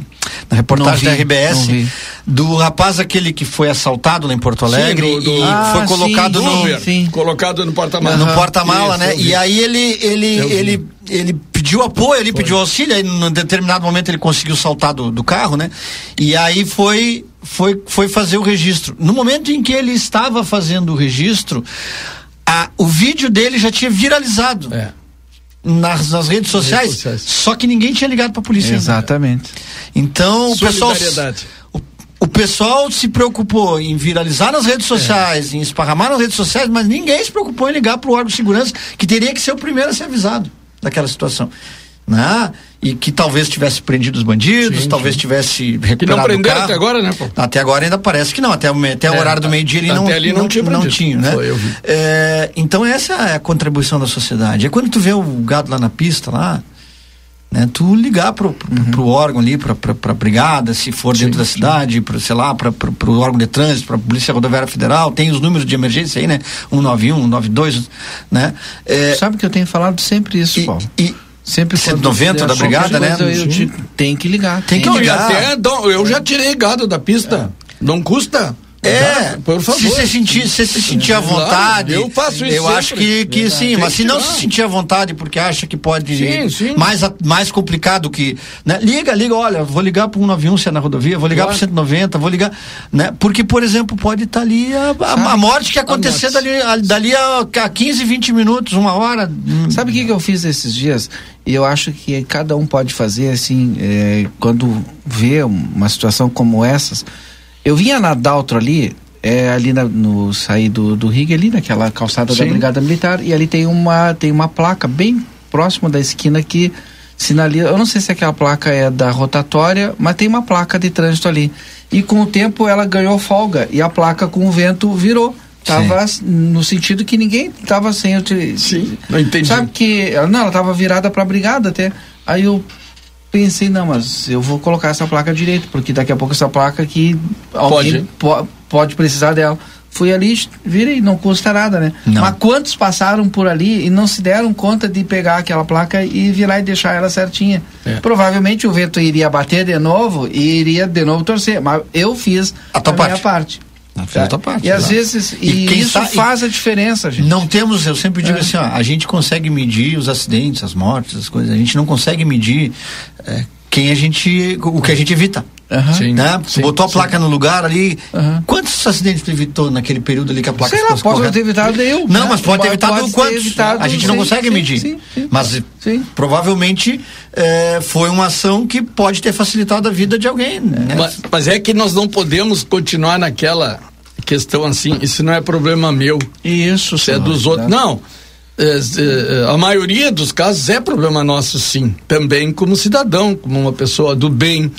reportagem vi, da RBS, do rapaz aquele que foi assaltado lá em Porto Alegre Sim, do- do- e Ah, foi sim, colocado do no, Uber, colocado no porta-mala. no porta-mala, né? E aí ele ele Eu vi. ele ele pediu apoio, ele pediu auxílio, aí num determinado momento ele conseguiu saltar do, do carro, né? E aí foi foi foi fazer o registro. No momento em que ele estava fazendo o registro, a, o vídeo dele já tinha viralizado. Nas, nas redes sociais, redes sociais. só que ninguém tinha ligado para a polícia. ainda. Exatamente. Então, o pessoal pessoal se preocupou em viralizar nas redes sociais, em esparramar nas redes sociais, mas ninguém se preocupou em ligar para o órgão de segurança, que teria que ser o primeiro a ser avisado daquela situação. Né? E que talvez tivesse prendido os bandidos, Sim, talvez sim. tivesse recuperado não o prenderam até agora, né, pô? Até agora ainda parece que não, até o, até o É, horário do a- meio-dia ele não, ali não tinha não tinha, né? É, então essa é a contribuição da sociedade. É quando tu vê o gado lá na pista, lá, né, tu ligar pro, pro, Uhum. pro órgão ali, pra, pra, pra brigada, se for dentro da cidade, pro, sei lá, pra, pro, pro órgão de trânsito, pra Polícia Rodoviária Federal, tem os números de emergência aí, né? 191, 192, né? É, Sabe que eu tenho falado sempre isso, Paulo. e, Sempre 190 da brigada, né? Eu, eu te, tem que ligar. Tem que ligar. Até, eu já tirei gado da pista. É. Não custa. É, por favor. Se você sentir, se se sentir à vontade, eu faço isso. Eu sempre. acho que, que sim, mas se não se sentir à vontade porque acha que pode sim, sim. mais mais complicado que, né? Liga, liga, olha, vou ligar para 191 se é na rodovia, vou ligar claro. para 190, vou ligar, né? Porque por exemplo, pode estar tá ali a, a, a, morte que acontecer dali a, dali a, a 15, 20 minutos, uma hora. Sabe o que que eu fiz esses dias? E eu acho que cada um pode fazer assim, é, quando vê uma situação como essas, eu vinha na Daltro ali, é, ali na, no sair do, do Rig, ali naquela calçada Sim. da Brigada Militar, e ali tem uma, tem uma placa bem próxima da esquina que sinaliza. Eu não sei se aquela placa é da rotatória, mas tem uma placa de trânsito ali. E com o tempo ela ganhou folga e a placa com o vento virou. Tava Sim. no sentido que ninguém tava sem. Sim, não entendi. Sabe que. Não, ela tava virada pra brigada até. Aí eu pensei, não, mas eu vou colocar essa placa direito, porque daqui a pouco essa placa aqui alguém pode, pode precisar dela. Fui ali, virei, não custa nada, né? Não. Mas quantos passaram por ali e não se deram conta de pegar aquela placa e virar e deixar ela certinha? É. Provavelmente o vento iria bater de novo e iria de novo torcer, mas eu fiz a, a parte. minha parte. Fez a tua parte. E às vezes e, e isso faz a diferença, gente. Não temos, eu sempre digo é. assim, ó, a gente consegue medir os acidentes, as mortes, as coisas, a gente não consegue medir é, quem a gente, o que a gente evita. Uhum. Sim, né? sim, Botou a placa sim. no lugar ali. Uhum. Quantos acidentes tu evitou naquele período ali que a placa Sei lá, pode ter evitado eu. Não, né? mas pode ter evitado pode quantos? Evitado, a gente não consegue medir. Mas provavelmente é, foi uma ação que pode ter facilitado a vida de alguém. Né? Mas, mas é que nós não podemos continuar naquela questão assim, isso não é problema meu. Isso, isso é dos outros. Não. É, é, a maioria dos casos é problema nosso, sim. Também como cidadão, como uma pessoa do bem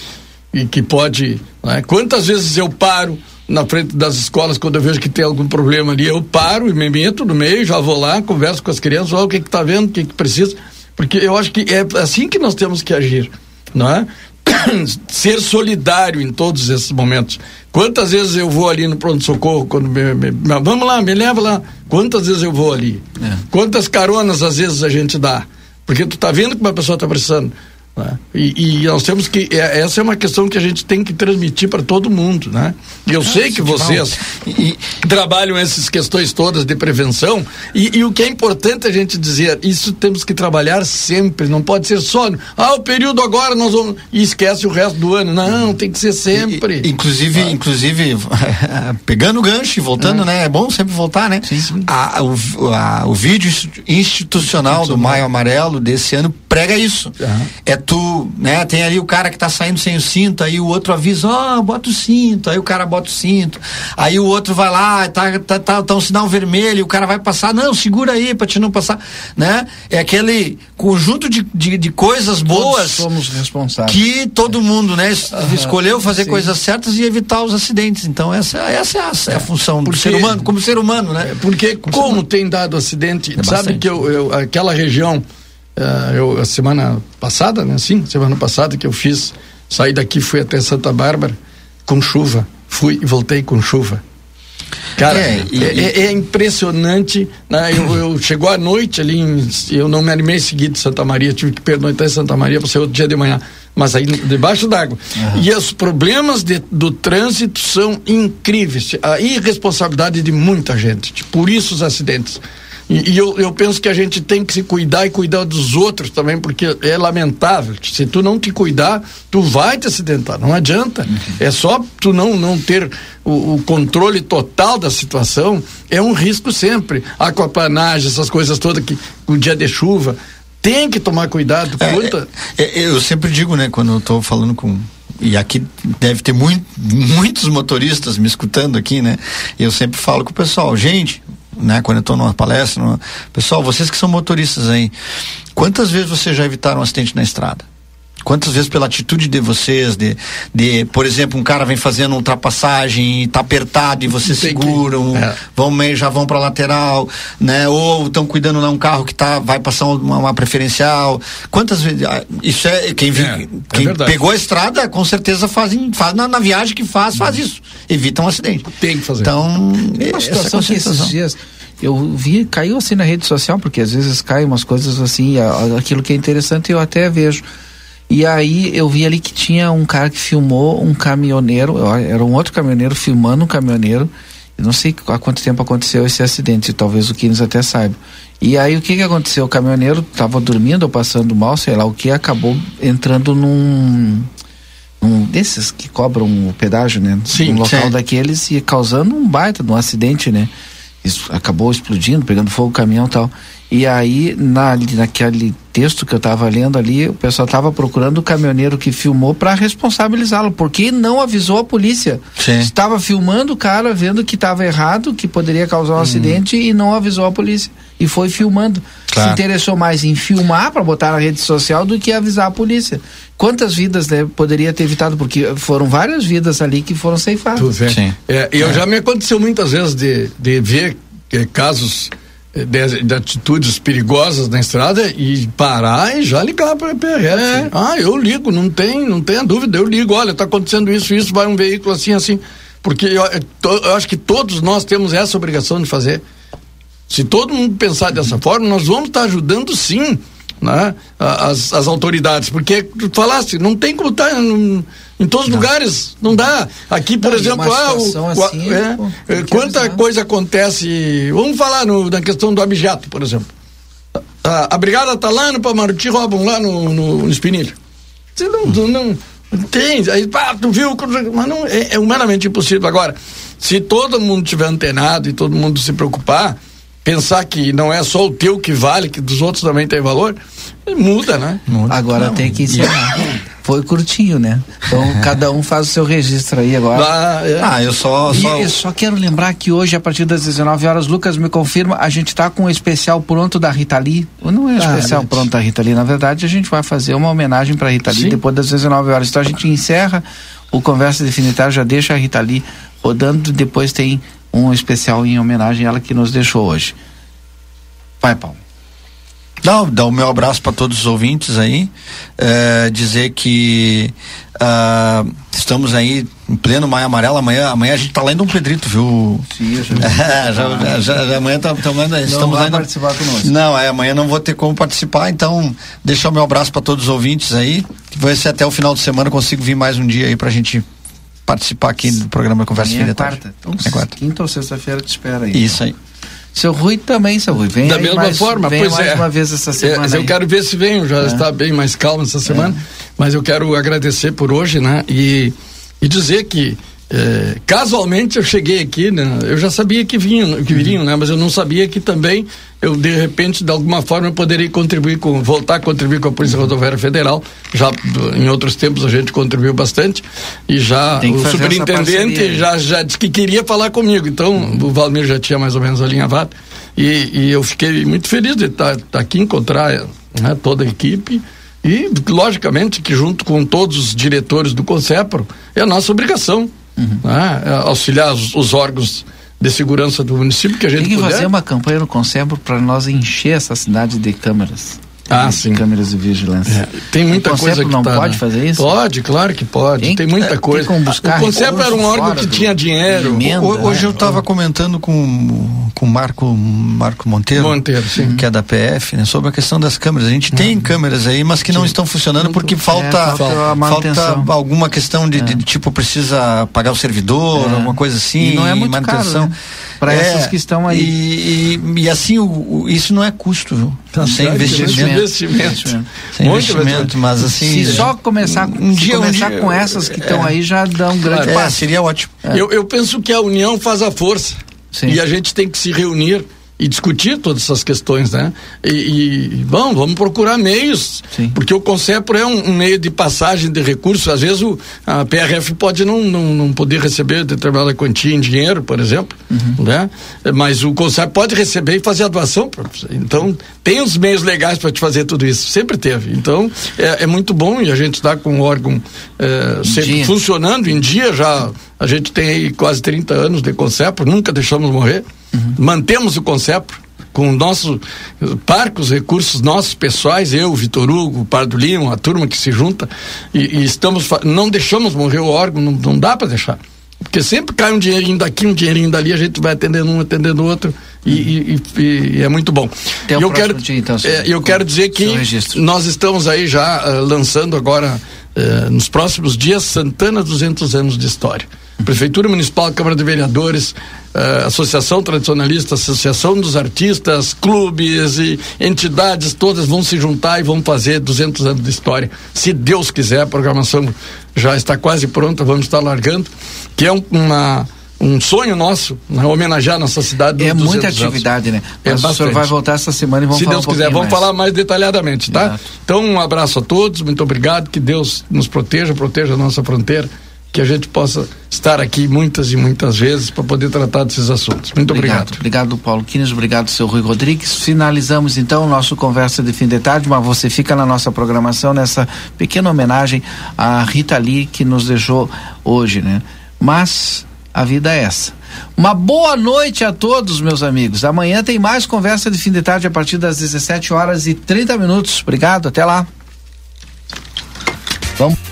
e que pode. Né? Quantas vezes eu paro na frente das escolas quando eu vejo que tem algum problema ali, eu paro e me meto no meio, já vou lá, converso com as crianças, olha o que está vendo, o que, que precisa. Porque eu acho que é assim que nós temos que agir, não é? ser solidário em todos esses momentos. Quantas vezes eu vou ali no pronto-socorro, quando me, me, vamos lá, me leva lá. Quantas vezes eu vou ali? É. Quantas caronas às vezes a gente dá? Porque tu tá vendo que uma pessoa está precisando. Né? E, e, nós temos que. É, essa é uma questão que a gente tem que transmitir para todo mundo. Né? E eu ah, sei que vocês e, trabalham essas questões todas de prevenção. E, e, o que é importante a gente dizer, isso temos que trabalhar sempre. Não pode ser só. Ah, o período agora nós vamos. E esquece o resto do ano. Não, tem que ser sempre. inclusive, ah. inclusive pegando o gancho e voltando, ah. né? É bom sempre voltar, né? Sim, sim. A, o, a, o vídeo institucional, institucional do Maio Amarelo desse ano prega isso. É tu, né? Tem ali o cara que tá saindo sem o cinto, aí o outro avisa, ó, oh, bota o cinto, aí o cara bota o cinto, aí o outro vai lá, tá, tá, tá, tá um sinal vermelho, o cara vai passar, não, segura aí pra te não passar, né? É aquele conjunto de, de, de coisas boas. Todos somos responsáveis. Que todo mundo, né, escolheu fazer sim. coisas certas e evitar os acidentes. Então essa, essa é, a, é a função porque, do ser humano, como ser humano, né? É, porque como, como tem dado acidente, é sabe que eu, eu, aquela região Uh, eu, a semana passada, né? Sim, semana passada que eu fiz, saí daqui, fui até Santa Bárbara com chuva. Fui e voltei com chuva. Cara, é, e, é, é, é impressionante. Né? Eu, eu, chegou à noite ali, em, eu não me animei a seguir de Santa Maria, tive que pernoitar em Santa Maria para ser outro dia de manhã. Mas aí debaixo d'água. Uhum. E os problemas de, do trânsito são incríveis. A irresponsabilidade de muita gente. Por isso os acidentes. E, e eu, eu penso que a gente tem que se cuidar e cuidar dos outros também, porque é lamentável. Se tu não te cuidar, tu vai te acidentar, não adianta. Uhum. É só tu não, não ter o, o, controle total da situação, é um risco sempre. Aquaplanagem, essas coisas todas que o dia de chuva, tem que tomar cuidado. É, é, é, eu sempre digo, né, quando eu estou falando com e aqui deve ter muito, muitos motoristas me escutando aqui, né? Eu sempre falo com o pessoal, gente, né? Quando eu estou numa palestra, numa... pessoal, vocês que são motoristas aí, quantas vezes vocês já evitaram um acidente na estrada? Quantas vezes pela atitude de vocês, de, de por exemplo, um cara vem fazendo ultrapassagem, está apertado e vocês seguram, é. vão meio, já vão para lateral, né? Ou estão cuidando de um carro que tá, vai passar uma, uma preferencial. Quantas vezes? Ah, isso é quem, vi, é, é quem é pegou a estrada, com certeza fazem, faz na, na viagem que faz, faz isso. Evita um acidente. Tem que fazer. Então, uma situação que esses dias eu vi, caiu assim na rede social, porque às vezes caem umas coisas assim, aquilo que é interessante eu até vejo. E aí eu vi ali que tinha um cara que filmou um caminhoneiro, era um outro caminhoneiro filmando um caminhoneiro. Eu não sei há quanto tempo aconteceu esse acidente, talvez o Kines até saiba. E aí o que que aconteceu? O caminhoneiro estava dormindo ou passando mal, sei lá o que, acabou entrando num um desses que cobram o pedágio, né? Sim, um local sim. daqueles e causando um baita de um acidente, né? Isso acabou explodindo, pegando fogo o caminhão e tal. E aí, na, naquele texto que eu estava lendo ali, o pessoal estava procurando o caminhoneiro que filmou para responsabilizá-lo, porque não avisou a polícia. Sim. Estava filmando o cara, vendo que estava errado, que poderia causar um acidente e não avisou a polícia. E foi filmando. Claro. Se interessou mais em filmar para botar na rede social do que avisar a polícia. Quantas vidas né, poderia ter evitado? Porque foram várias vidas ali que foram ceifadas. Tu vê. É, e eu já me aconteceu muitas vezes de, de ver eh, casos de, de atitudes perigosas na estrada e parar e já ligar para a PRF. Ah, eu ligo, não tem, não tenha dúvida, eu ligo, olha, está acontecendo isso, isso, vai um veículo assim, assim. Porque eu, eu to- eu acho que todos nós temos essa obrigação de fazer. Se todo mundo pensar dessa forma, nós vamos estar ajudando sim né, as, as autoridades. Porque tu falaste, não tem como estar em, em todos os lugares, não dá. Aqui, por Não, exemplo, uma ah, o- situação o- assim, é, pô, é, quanta avisar. coisa acontece. Vamos falar no- na questão do abjeto, por exemplo. A, a brigada tá lá no Pamaruti, roubam lá no, no, no Espinilho. Você não, não, não tem, aí, pá, tu viu, mas não, é, é humanamente impossível. Agora, se todo mundo tiver antenado e todo mundo se preocupar, pensar que não é só o teu que vale, que dos outros também tem valor, muda, né? Agora tem que ensinar. Foi curtinho, né? Então cada um faz o seu registro aí agora. Ah, é. Ah, eu só- E só- eu só quero lembrar que hoje, a partir das 19 horas, Lucas me confirma, a gente tá com o especial pronto da Rita Lee. Não é Ah, especial gente. pronto da Rita Lee, na verdade a gente vai fazer uma homenagem para Rita Lee Sim. depois das 19 horas. Então a gente encerra o Conversa Definitária, já deixa a Rita Lee rodando, depois tem um especial em homenagem a ela que nos deixou hoje. Vai, Paulo. Não, dá o meu abraço para todos os ouvintes aí. é, dizer que ah, estamos aí em pleno Maio Amarelo. Amanhã, amanhã a gente tá lá em Dom Pedrito, viu? Sim, eu já É, já, já, já- amanhã tá, tamo, estamos vai lá Dom- participar conosco. Não, é, amanhã não vou ter como participar, então deixar o meu abraço para todos os ouvintes aí. Ver se até o final de semana consigo vir mais um dia aí pra gente participar aqui do programa Conversa Amanhã Fim é de Tarde. quarta. Então, É quarta. quinta ou sexta-feira te espera aí. Isso aí. Seu Rui também, seu Rui. Vem da mesma mais, forma, vem pois mais é. uma vez essa É, semana. mas eu quero ver se vem, já É. está bem mais calmo essa semana, mas eu quero agradecer por hoje, né? E, e dizer que é, casualmente eu cheguei aqui, né? Eu já sabia que vinham, que viriam, né? Mas eu não sabia que também eu de repente de alguma forma eu poderia contribuir com, voltar a contribuir com a Polícia Rodoviária Federal. Já em outros tempos a gente contribuiu bastante e já o superintendente já já disse que queria falar comigo. Então o Valmir já tinha mais ou menos alinhavado e, e eu fiquei muito feliz de estar aqui encontrar né, toda a equipe e logicamente que junto com todos os diretores do Concepro é a nossa obrigação né, é auxiliar os, os órgãos de segurança do município que a gente Tem que puder. fazer uma campanha no Conselho para nós encher essa cidade de câmeras. Ah, sim. Câmeras de vigilância. Tem muita o coisa que não tá, pode né? fazer isso? Pode, claro que pode. Tem, Tem- muita tem coisa. como buscar o Concepro era um órgão que do- tinha dinheiro. emenda, Hoje né? eu estava comentando com com o Marco Marco Monteiro, Monteiro, sim. que é da PF, né, sobre a questão das câmeras. A gente tem câmeras aí, mas que não estão funcionando porque falta é, falta falta alguma questão de, de- de, tipo precisa pagar o servidor, É. alguma coisa assim, E não é muito manutenção. caro, né? Pra essas que estão aí. E, e, e assim, o, o- isso não é custo, viu? Tá sem certo, investimento. investimento. Sem Muito investimento, mas assim. Se só começar, um se dia, um começar dia- com essas que estão é. aí, já dá um grande É, passo. seria ótimo. Eu, eu penso que a união faz a força. E a gente tem que se reunir e discutir todas essas questões, né? E, e bom, vamos procurar meios, porque o Concepro é um, um meio de passagem de recursos. Às vezes o, a PRF pode não, não, não poder receber determinada quantia em dinheiro, por exemplo, né? Mas o Concepro pode receber e fazer a doação. Então tem os meios legais para te fazer tudo isso. Sempre teve. Então é, é muito bom e a gente está com o órgão eh, sempre dia. funcionando em dia já. A gente tem aí quase 30 anos de Concepro, nunca deixamos morrer. Mantemos o Concepro com o nosso parcos recursos nossos pessoais, eu, Vitor Hugo, o Pardo Lima, a turma que se junta e, e estamos não deixamos morrer o órgão, não, não dá para deixar. Porque sempre cai um dinheirinho daqui, um dinheirinho dali, a gente vai atendendo um, atendendo outro e, e, e, e é muito bom. Até eu quero, dia, então, é, eu quero dizer que nós estamos aí já ah, lançando agora, eh, nos próximos dias, Santana 200 anos de história. Prefeitura Municipal, Câmara de Vereadores, eh, Associação Tradicionalista, Associação dos Artistas, clubes e entidades todas vão se juntar e vão fazer 200 anos de história. Se Deus quiser, a programação já está quase pronta, vamos estar largando, que é um, uma um sonho nosso, né, homenagear nossa cidade. É muita 200 anos. atividade, né? É Mas o senhor vai voltar essa semana e vamos Se falar Deus um quiser, vamos mais. falar mais detalhadamente, tá? Exato. Então, um abraço a todos, muito obrigado, que Deus nos proteja, proteja a nossa fronteira, que a gente possa estar aqui muitas e muitas vezes para poder tratar desses assuntos. Muito obrigado. Obrigado, Paulo Quines, obrigado, seu Rui Rodrigues. Finalizamos então o nosso conversa de fim de tarde, mas você fica na nossa programação nessa pequena homenagem à Rita Lee que nos deixou hoje, né? Mas a vida é essa. Uma boa noite a todos, meus amigos. Amanhã tem mais conversa de fim de tarde a partir das 17 horas e 30 minutos. Obrigado, até lá. Vamos.